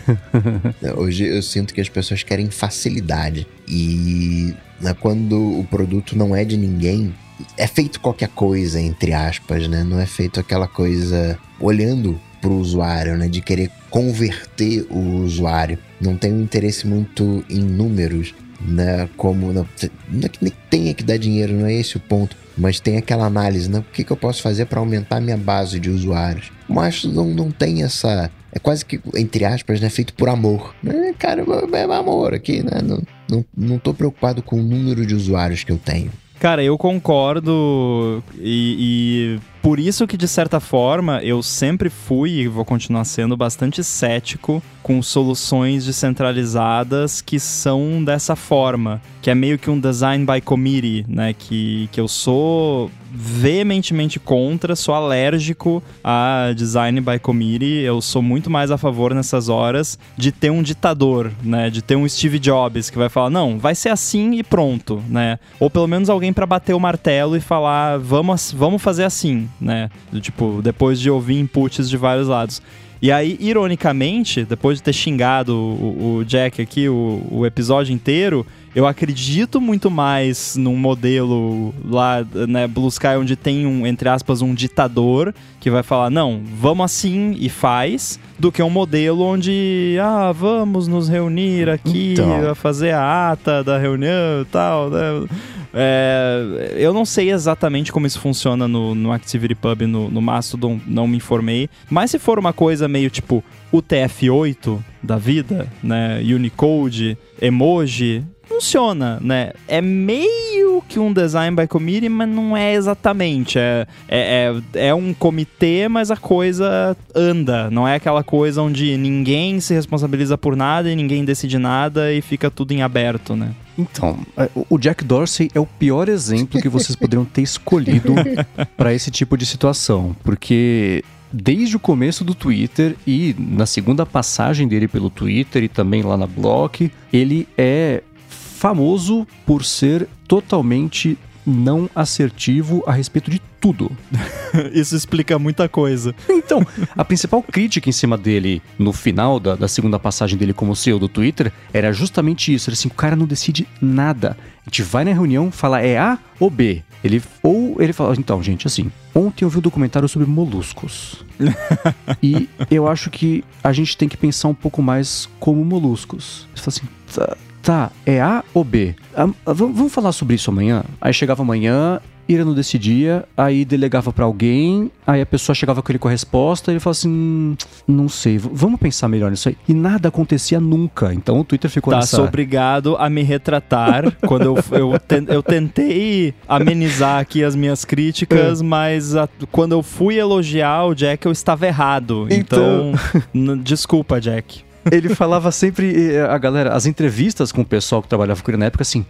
Hoje eu sinto que as pessoas querem facilidade. E né, quando o produto não é de ninguém, é feito qualquer coisa, entre aspas, né? Não é feito aquela coisa olhando pro usuário, né? De querer converter o usuário. Não tem um interesse muito em números, né? Como. Não, não é que tenha que dar dinheiro, não é esse o ponto. Mas tem aquela análise, né? O que, que eu posso fazer para aumentar minha base de usuários? Mas não, não tem essa. É quase que, entre aspas, né? Feito por amor. Né? Cara, é amor aqui, né? Não, não, não tô preocupado com o número de usuários que eu tenho. Cara, eu concordo e, e, por isso que, de certa forma, eu sempre fui e vou continuar sendo bastante cético com soluções descentralizadas que são dessa forma, que é meio que um design by committee, né? Que, que eu sou veementemente contra, sou alérgico a design by committee. Eu sou muito mais a favor nessas horas de ter um ditador, né? De ter um Steve Jobs que vai falar, não, vai ser assim e pronto, né? Ou pelo menos alguém para bater o martelo e falar, vamos, vamos fazer assim, né? Tipo, depois de ouvir inputs de vários lados. E aí, ironicamente, depois de ter xingado o, o Jack aqui o, o episódio inteiro, eu acredito muito mais num modelo lá, né, Blue Sky, onde tem um, entre aspas, um ditador que vai falar, não, vamos assim e faz, do que um modelo onde, ah, vamos nos reunir aqui, então. fazer a ata da reunião e tal, né? É, eu não sei exatamente como isso funciona no, no ActivityPub, no, no Mastodon, não me informei. Mas se for uma coisa meio tipo UTF-8 da vida, né? Unicode, emoji, funciona, né? É meio que um design by committee, mas não é exatamente. É, é, é, é, um comitê, mas a coisa anda. Não é aquela coisa onde ninguém se responsabiliza por nada e ninguém decide nada e fica tudo em aberto, né? Então, é, o Jack Dorsey é o pior exemplo que vocês poderiam ter escolhido para esse tipo de situação, porque desde o começo do Twitter e na segunda passagem dele pelo Twitter e também lá na Block, ele é famoso por ser totalmente não assertivo a respeito de tudo. Isso explica muita coisa. Então, a principal crítica em cima dele no final da, da segunda passagem dele como CEO do Twitter era justamente isso. Era assim, o cara não decide nada. A gente vai na reunião, fala é A ou B. Ele, ou ele fala, então, gente, assim, ontem eu vi um documentário sobre moluscos. e eu acho que a gente tem que pensar um pouco mais como moluscos. Você fala assim, tá tá, é A ou B? Ah, ah, vamos falar sobre isso amanhã? Aí chegava amanhã, Ira não decidia, aí delegava para alguém, aí a pessoa chegava com ele com a resposta e ele falava assim: hum, não sei, vamos pensar melhor nisso aí. E nada acontecia nunca. Então o Twitter ficou tá, nessa... sou obrigado a me retratar quando eu, eu, eu, tentei amenizar aqui as minhas críticas, é. mas a, quando eu fui elogiar o Jack, eu estava errado. Então, então desculpa, Jack ele falava sempre, a galera, as entrevistas com o pessoal que trabalhava com ele na época, assim,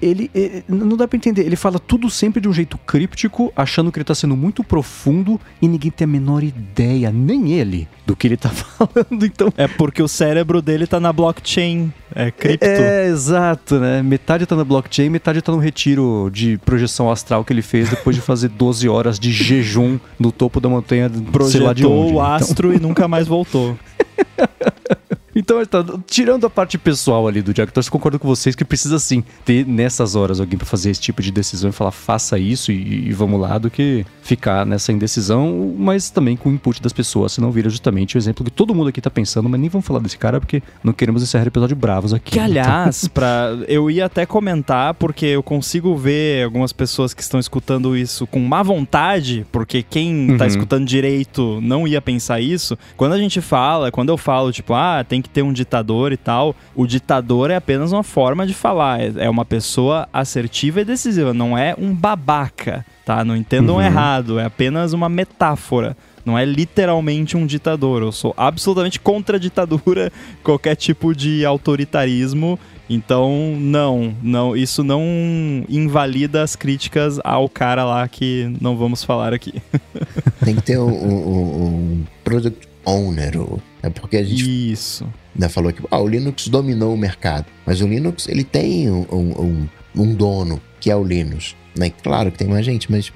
ele, ele, não dá pra entender, ele fala tudo sempre de um jeito críptico, achando que ele tá sendo muito profundo e ninguém tem a menor ideia, nem ele, do que ele tá falando, então... É porque o cérebro dele tá na blockchain, é cripto. É, exato, né? Metade tá na blockchain, metade tá no retiro de projeção astral que ele fez depois de fazer 12 horas de jejum no topo da montanha, Projetou sei lá de onde. o então. astro então... e nunca mais voltou. Então, tá, tirando a parte pessoal ali do Jack Torres, concordo com vocês que precisa sim ter nessas horas alguém para fazer esse tipo de decisão e falar faça isso e, e, vamos lá, do que ficar nessa indecisão, mas também com o input das pessoas, senão vira justamente o exemplo que todo mundo aqui tá pensando, mas nem vamos falar desse cara porque não queremos encerrar episódio bravos aqui. Que aliás, então... pra, eu ia até comentar porque eu consigo ver algumas pessoas que estão escutando isso com má vontade, porque quem tá uhum. tá escutando direito não ia pensar isso. Quando a gente fala, quando eu falo, tipo, ah, tem que ter um ditador e tal. O ditador é apenas uma forma de falar. É, é uma pessoa assertiva e decisiva, não é um babaca, tá? Não entendam uhum. errado, é apenas uma metáfora. Não é literalmente um ditador. Eu sou absolutamente contra a ditadura, qualquer tipo de autoritarismo. Então, não, não, isso não invalida as críticas ao cara lá que não vamos falar aqui. Tem que ter um, um, um product owner, é porque a gente Isso. Né, falou que ah, o Linux dominou o mercado, mas o Linux ele tem um, um, um dono que é o Linux. Né? Claro que tem mais gente, mas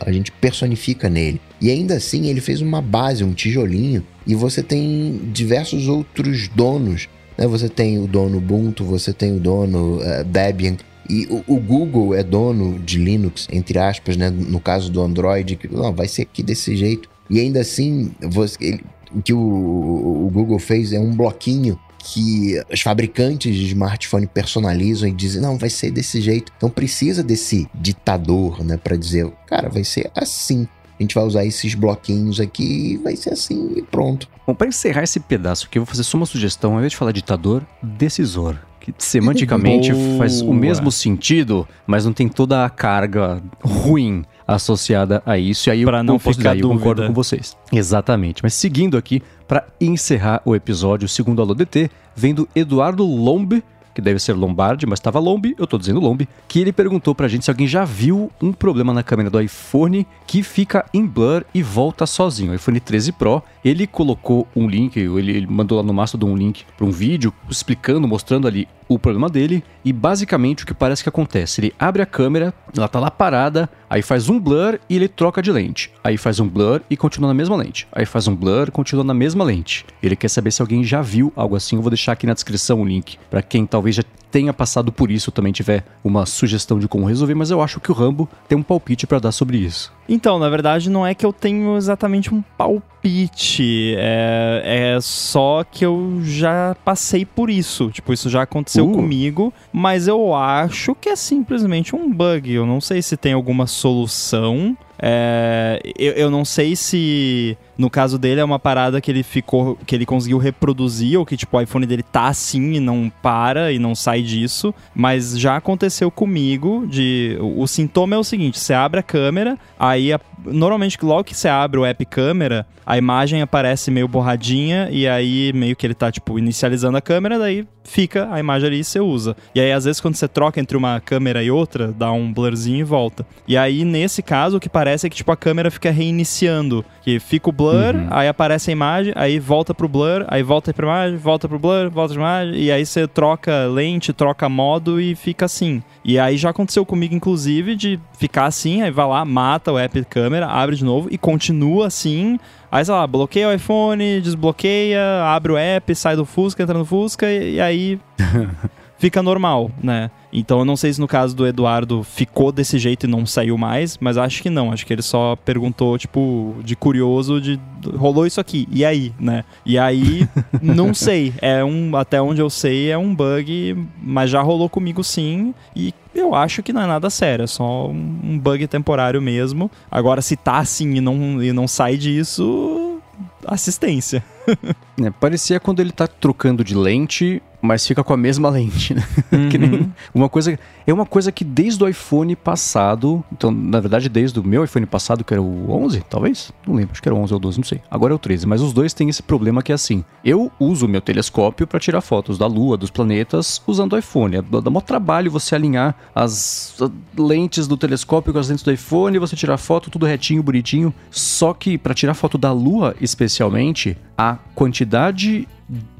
a gente personifica nele. E ainda assim ele fez uma base, um tijolinho, e você tem diversos outros donos. Né? Você tem o dono Ubuntu, você tem o dono uh, Debian, E o, o, Google é dono de Linux, entre aspas, né? No caso do Android, que não, vai ser aqui desse jeito. E ainda assim, você, ele, o que o, o Google fez é um bloquinho que os fabricantes de smartphone personalizam e dizem, não, vai ser desse jeito. Então precisa desse ditador, né, para dizer, cara, vai ser assim. A gente vai usar esses bloquinhos aqui e vai ser assim e pronto. Bom, para encerrar esse pedaço aqui, eu vou fazer só uma sugestão. Ao invés de falar ditador, decisor. Que semanticamente faz o mesmo sentido, mas não tem toda a carga ruim associada a isso. E aí pra eu, não eu, ficar eu concordo com vocês. Exatamente. Mas seguindo aqui, para encerrar o episódio, segundo a LoDT, vem do Eduardo Lombe, que deve ser Lombardi, mas estava Lombe, eu tô dizendo Lombe, que ele perguntou pra gente se alguém já viu um problema na câmera do iPhone que fica em blur e volta sozinho. O iPhone 13 Pro, ele colocou um link, ele, ele mandou lá no Mastodon um link para um vídeo explicando, mostrando ali o problema dele e basicamente o que parece que acontece, ele abre a câmera, ela tá lá parada, aí faz um blur e ele troca de lente. Aí faz um blur e continua na mesma lente. Aí faz um blur e continua na mesma lente. Ele quer saber se alguém já viu algo assim, eu vou deixar aqui na descrição o link para quem talvez já tenha passado por isso também tiver uma sugestão de como resolver, mas eu acho que o Rambo tem um palpite para dar sobre isso. Então, na verdade, não é que eu tenho exatamente um palpite, é, é só que eu já passei por isso. Tipo, isso já aconteceu uh. comigo, mas eu acho que é simplesmente um bug. Eu não sei se tem alguma solução. É, eu, eu não sei se no caso dele é uma parada que ele ficou, que ele conseguiu reproduzir ou que tipo o iPhone dele tá assim e não para e não sai disso, mas já aconteceu comigo de o, o sintoma é o seguinte, você abre a câmera, aí a, normalmente logo que você abre o app câmera, a imagem aparece meio borradinha e aí meio que ele tá tipo inicializando a câmera, daí fica a imagem ali e você usa. E aí às vezes quando você troca entre uma câmera e outra, dá um blurzinho e volta. E aí nesse caso o que parece é que tipo a câmera fica reiniciando, que fica o blur blur, uhum. aí aparece a imagem, aí volta pro blur, aí volta pra imagem, volta pro blur, volta pra imagem, e aí você troca lente, troca modo e fica assim. E aí já aconteceu comigo, inclusive, de ficar assim, aí vai lá, mata o app câmera, abre de novo e continua assim. Aí, sei lá, bloqueia o iPhone, desbloqueia, abre o app, sai do Fusca, entra no Fusca e, e aí fica normal, né? Então eu não sei se no caso do Eduardo ficou desse jeito e não saiu mais, mas acho que não. Acho que ele só perguntou, tipo, de curioso, de rolou isso aqui, e aí, né? E aí, não sei. É um, até onde eu sei, é um bug, mas já rolou comigo sim. E eu acho que não é nada sério, é só um bug temporário mesmo. Agora, se tá assim e não, e não sai disso, assistência. é, parecia quando ele tá trocando de lente, mas fica com a mesma lente, né? Uhum. que nem uma coisa, é uma coisa que desde o iPhone passado, então, na verdade, desde o meu iPhone passado, que era o 11, talvez, não lembro, acho que era o 11 ou 12, não sei. Agora é o 13, mas os dois têm esse problema que é assim. Eu uso o meu telescópio para tirar fotos da lua, dos planetas usando o iPhone. É, dá maior trabalho você alinhar as lentes do telescópio com as lentes do iPhone, você tirar foto tudo retinho, bonitinho. Só que para tirar foto da lua, especialmente, a quantidade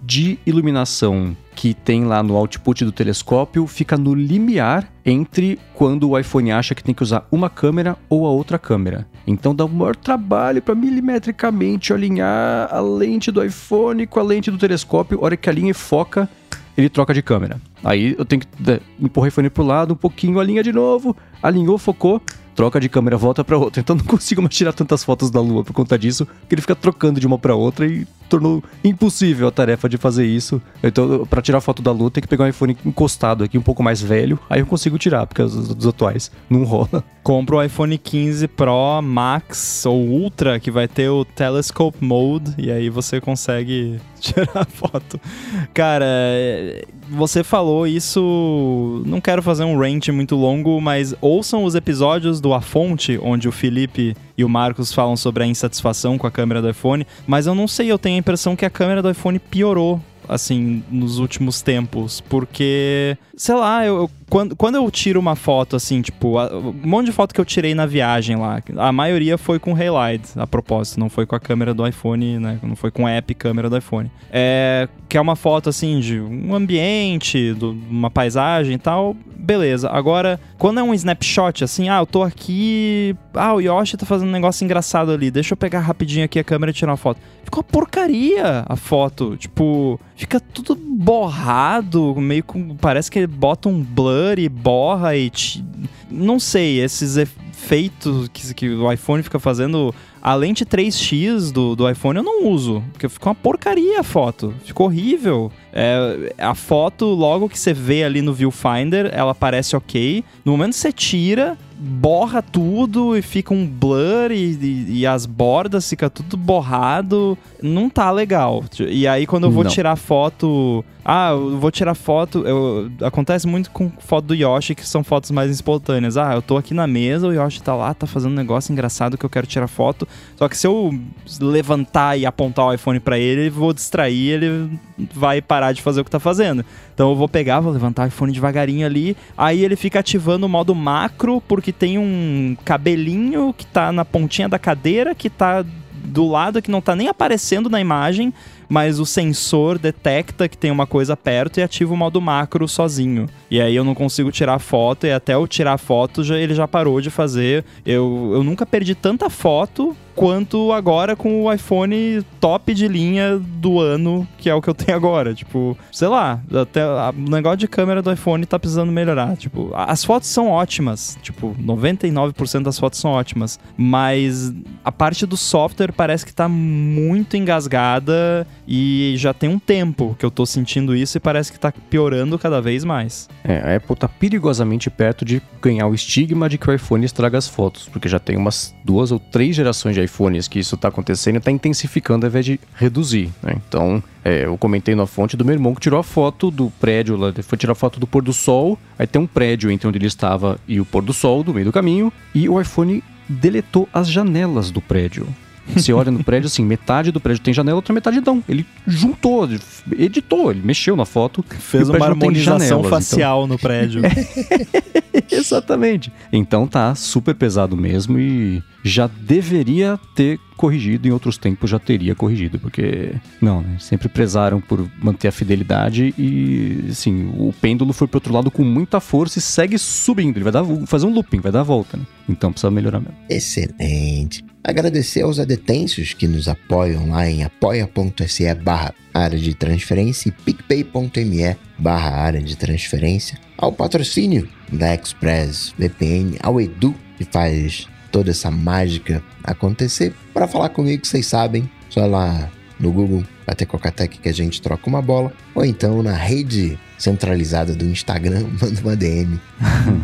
de iluminação que tem lá no output do telescópio fica no limiar entre quando o iPhone acha que tem que usar uma câmera ou a outra câmera. Então dá um maior trabalho para milimetricamente alinhar a lente do iPhone com a lente do telescópio. A hora que alinha e foca, ele troca de câmera. Aí eu tenho que empurrar o iPhone pro lado, um pouquinho, alinha de novo, alinhou, focou, troca de câmera, volta para outra. Então não consigo mais tirar tantas fotos da Lua por conta disso, que ele fica trocando de uma para outra e tornou impossível a tarefa de fazer isso. Então, para tirar foto da Lua, tem que pegar um iPhone encostado aqui, um pouco mais velho, aí eu consigo tirar, porque os, os atuais não rola. Compra o iPhone 15 Pro Max ou Ultra, que vai ter o Telescope Mode, e aí você consegue tirar foto. Cara, você falou isso. Não quero fazer um rant muito longo, mas ouçam os episódios do A Fonte, onde o Felipe e o Marcos falam sobre a insatisfação com a câmera do iPhone. Mas eu não sei, eu tenho a impressão que a câmera do iPhone piorou assim, nos últimos tempos, porque, sei lá, eu, eu quando, quando eu tiro uma foto, assim, tipo, a, um monte de foto que eu tirei na viagem lá, a maioria foi com Halide, a propósito, não foi com a câmera do iPhone, né? Não foi com a app câmera do iPhone. É, que é uma foto, assim, de um ambiente, de uma paisagem e tal, beleza. Agora, quando é um snapshot, assim, ah, eu tô aqui. Ah, o Yoshi tá fazendo um negócio engraçado ali. Deixa eu pegar rapidinho aqui a câmera e tirar uma foto. Fica uma porcaria a foto. Tipo, fica tudo borrado, meio com. Parece que ele bota um blur e borra e. Não sei, esses efeitos que, que o iPhone fica fazendo a lente 3x do, do iPhone eu não uso, porque ficou uma porcaria a foto. Ficou horrível. É, a foto, logo que você vê ali no viewfinder, ela parece ok. No momento que você tira, borra tudo e fica um blur e, e, e, as bordas fica tudo borrado. Não tá legal. E aí quando eu vou não. tirar foto. Ah, eu vou tirar foto. Eu, acontece muito com foto do Yoshi, que são fotos mais espontâneas. Ah, eu tô aqui na mesa, o Yoshi tá lá, tá fazendo um negócio engraçado que eu quero tirar foto. Só que se eu levantar e apontar o iPhone para ele, vou distrair, ele vai parar de fazer o que tá fazendo. Então eu vou pegar, vou levantar o iPhone devagarinho ali, aí ele fica ativando o modo macro, porque tem um cabelinho que tá na pontinha da cadeira, que tá do lado que não tá nem aparecendo na imagem, mas o sensor detecta que tem uma coisa perto e ativa o modo macro sozinho. E aí eu não consigo tirar foto e até eu tirar foto já, ele já parou de fazer. Eu, eu nunca perdi tanta foto quanto agora com o iPhone top de linha do ano, que é o que eu tenho agora. Tipo, sei lá, até o negócio de câmera do iPhone tá precisando melhorar. Tipo, as fotos são ótimas, tipo, 99% das fotos são ótimas, mas a parte do software parece que tá muito engasgada e já tem um tempo que eu tô sentindo isso e parece que tá piorando cada vez mais. É, a Apple tá perigosamente perto de ganhar o estigma de que o iPhone estraga as fotos, porque já tem umas duas ou três gerações de iPhones que isso está acontecendo e está intensificando ao invés de reduzir. Né? Então, é, eu comentei na fonte do meu irmão que tirou a foto do prédio, lá, foi tirar a foto do pôr do sol, aí tem um prédio entre onde ele estava e o pôr do sol, do meio do caminho, e o iPhone deletou as janelas do prédio. Você olha no prédio, assim, metade do prédio tem janela, outra metade não. Ele juntou, editou, ele mexeu na foto. Fez uma harmonização janelas, então. facial então... no prédio. Exatamente. Então tá super pesado mesmo e já deveria ter corrigido, em outros tempos já teria corrigido, porque não, né? sempre prezaram por manter a fidelidade e, assim, o pêndulo foi pro outro lado com muita força e segue subindo, ele vai dar, fazer um looping, vai dar a volta, né? Então precisa melhorar mesmo. Excelente. Agradecer aos adetêncios que nos apoiam lá em apoia.se barra área de transferência e picpay.me barra área de transferência, ao patrocínio da Express VPN, ao Edu, que faz toda essa mágica acontecer. Para falar comigo, vocês sabem, só lá no Google, bater Cocatec que a gente troca uma bola, ou então na rede centralizada do Instagram, manda uma DM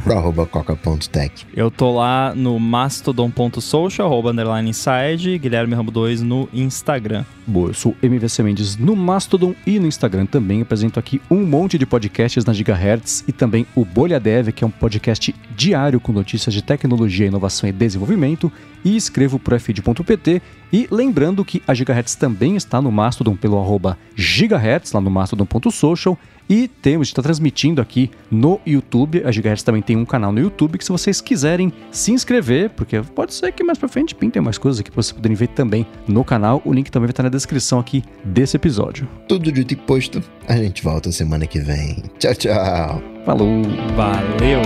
pro arroba coca.tech. Eu tô lá no mastodon.social, arroba underline inside, Guilherme Rambo 2 no Instagram. Boa, eu sou MVC Mendes no Mastodon e no Instagram também. Apresento aqui um monte de podcasts na Gigahertz e também o Bolha Dev, que é um podcast diário com notícias de tecnologia, inovação e desenvolvimento. E escrevo pro fid.pt. E lembrando que a Gigahertz também está no Mastodon pelo arroba Gigahertz, lá no mastodon.social. E temos, está transmitindo aqui no YouTube. A Gigahertz também tem um canal no YouTube que se vocês quiserem se inscrever, porque pode ser que mais pra frente pintem mais coisas aqui para vocês poderem ver também no canal. O link também vai estar na descrição aqui desse episódio. Tudo dito e posto. A gente volta semana que vem. Tchau, tchau. Falou. Valeu.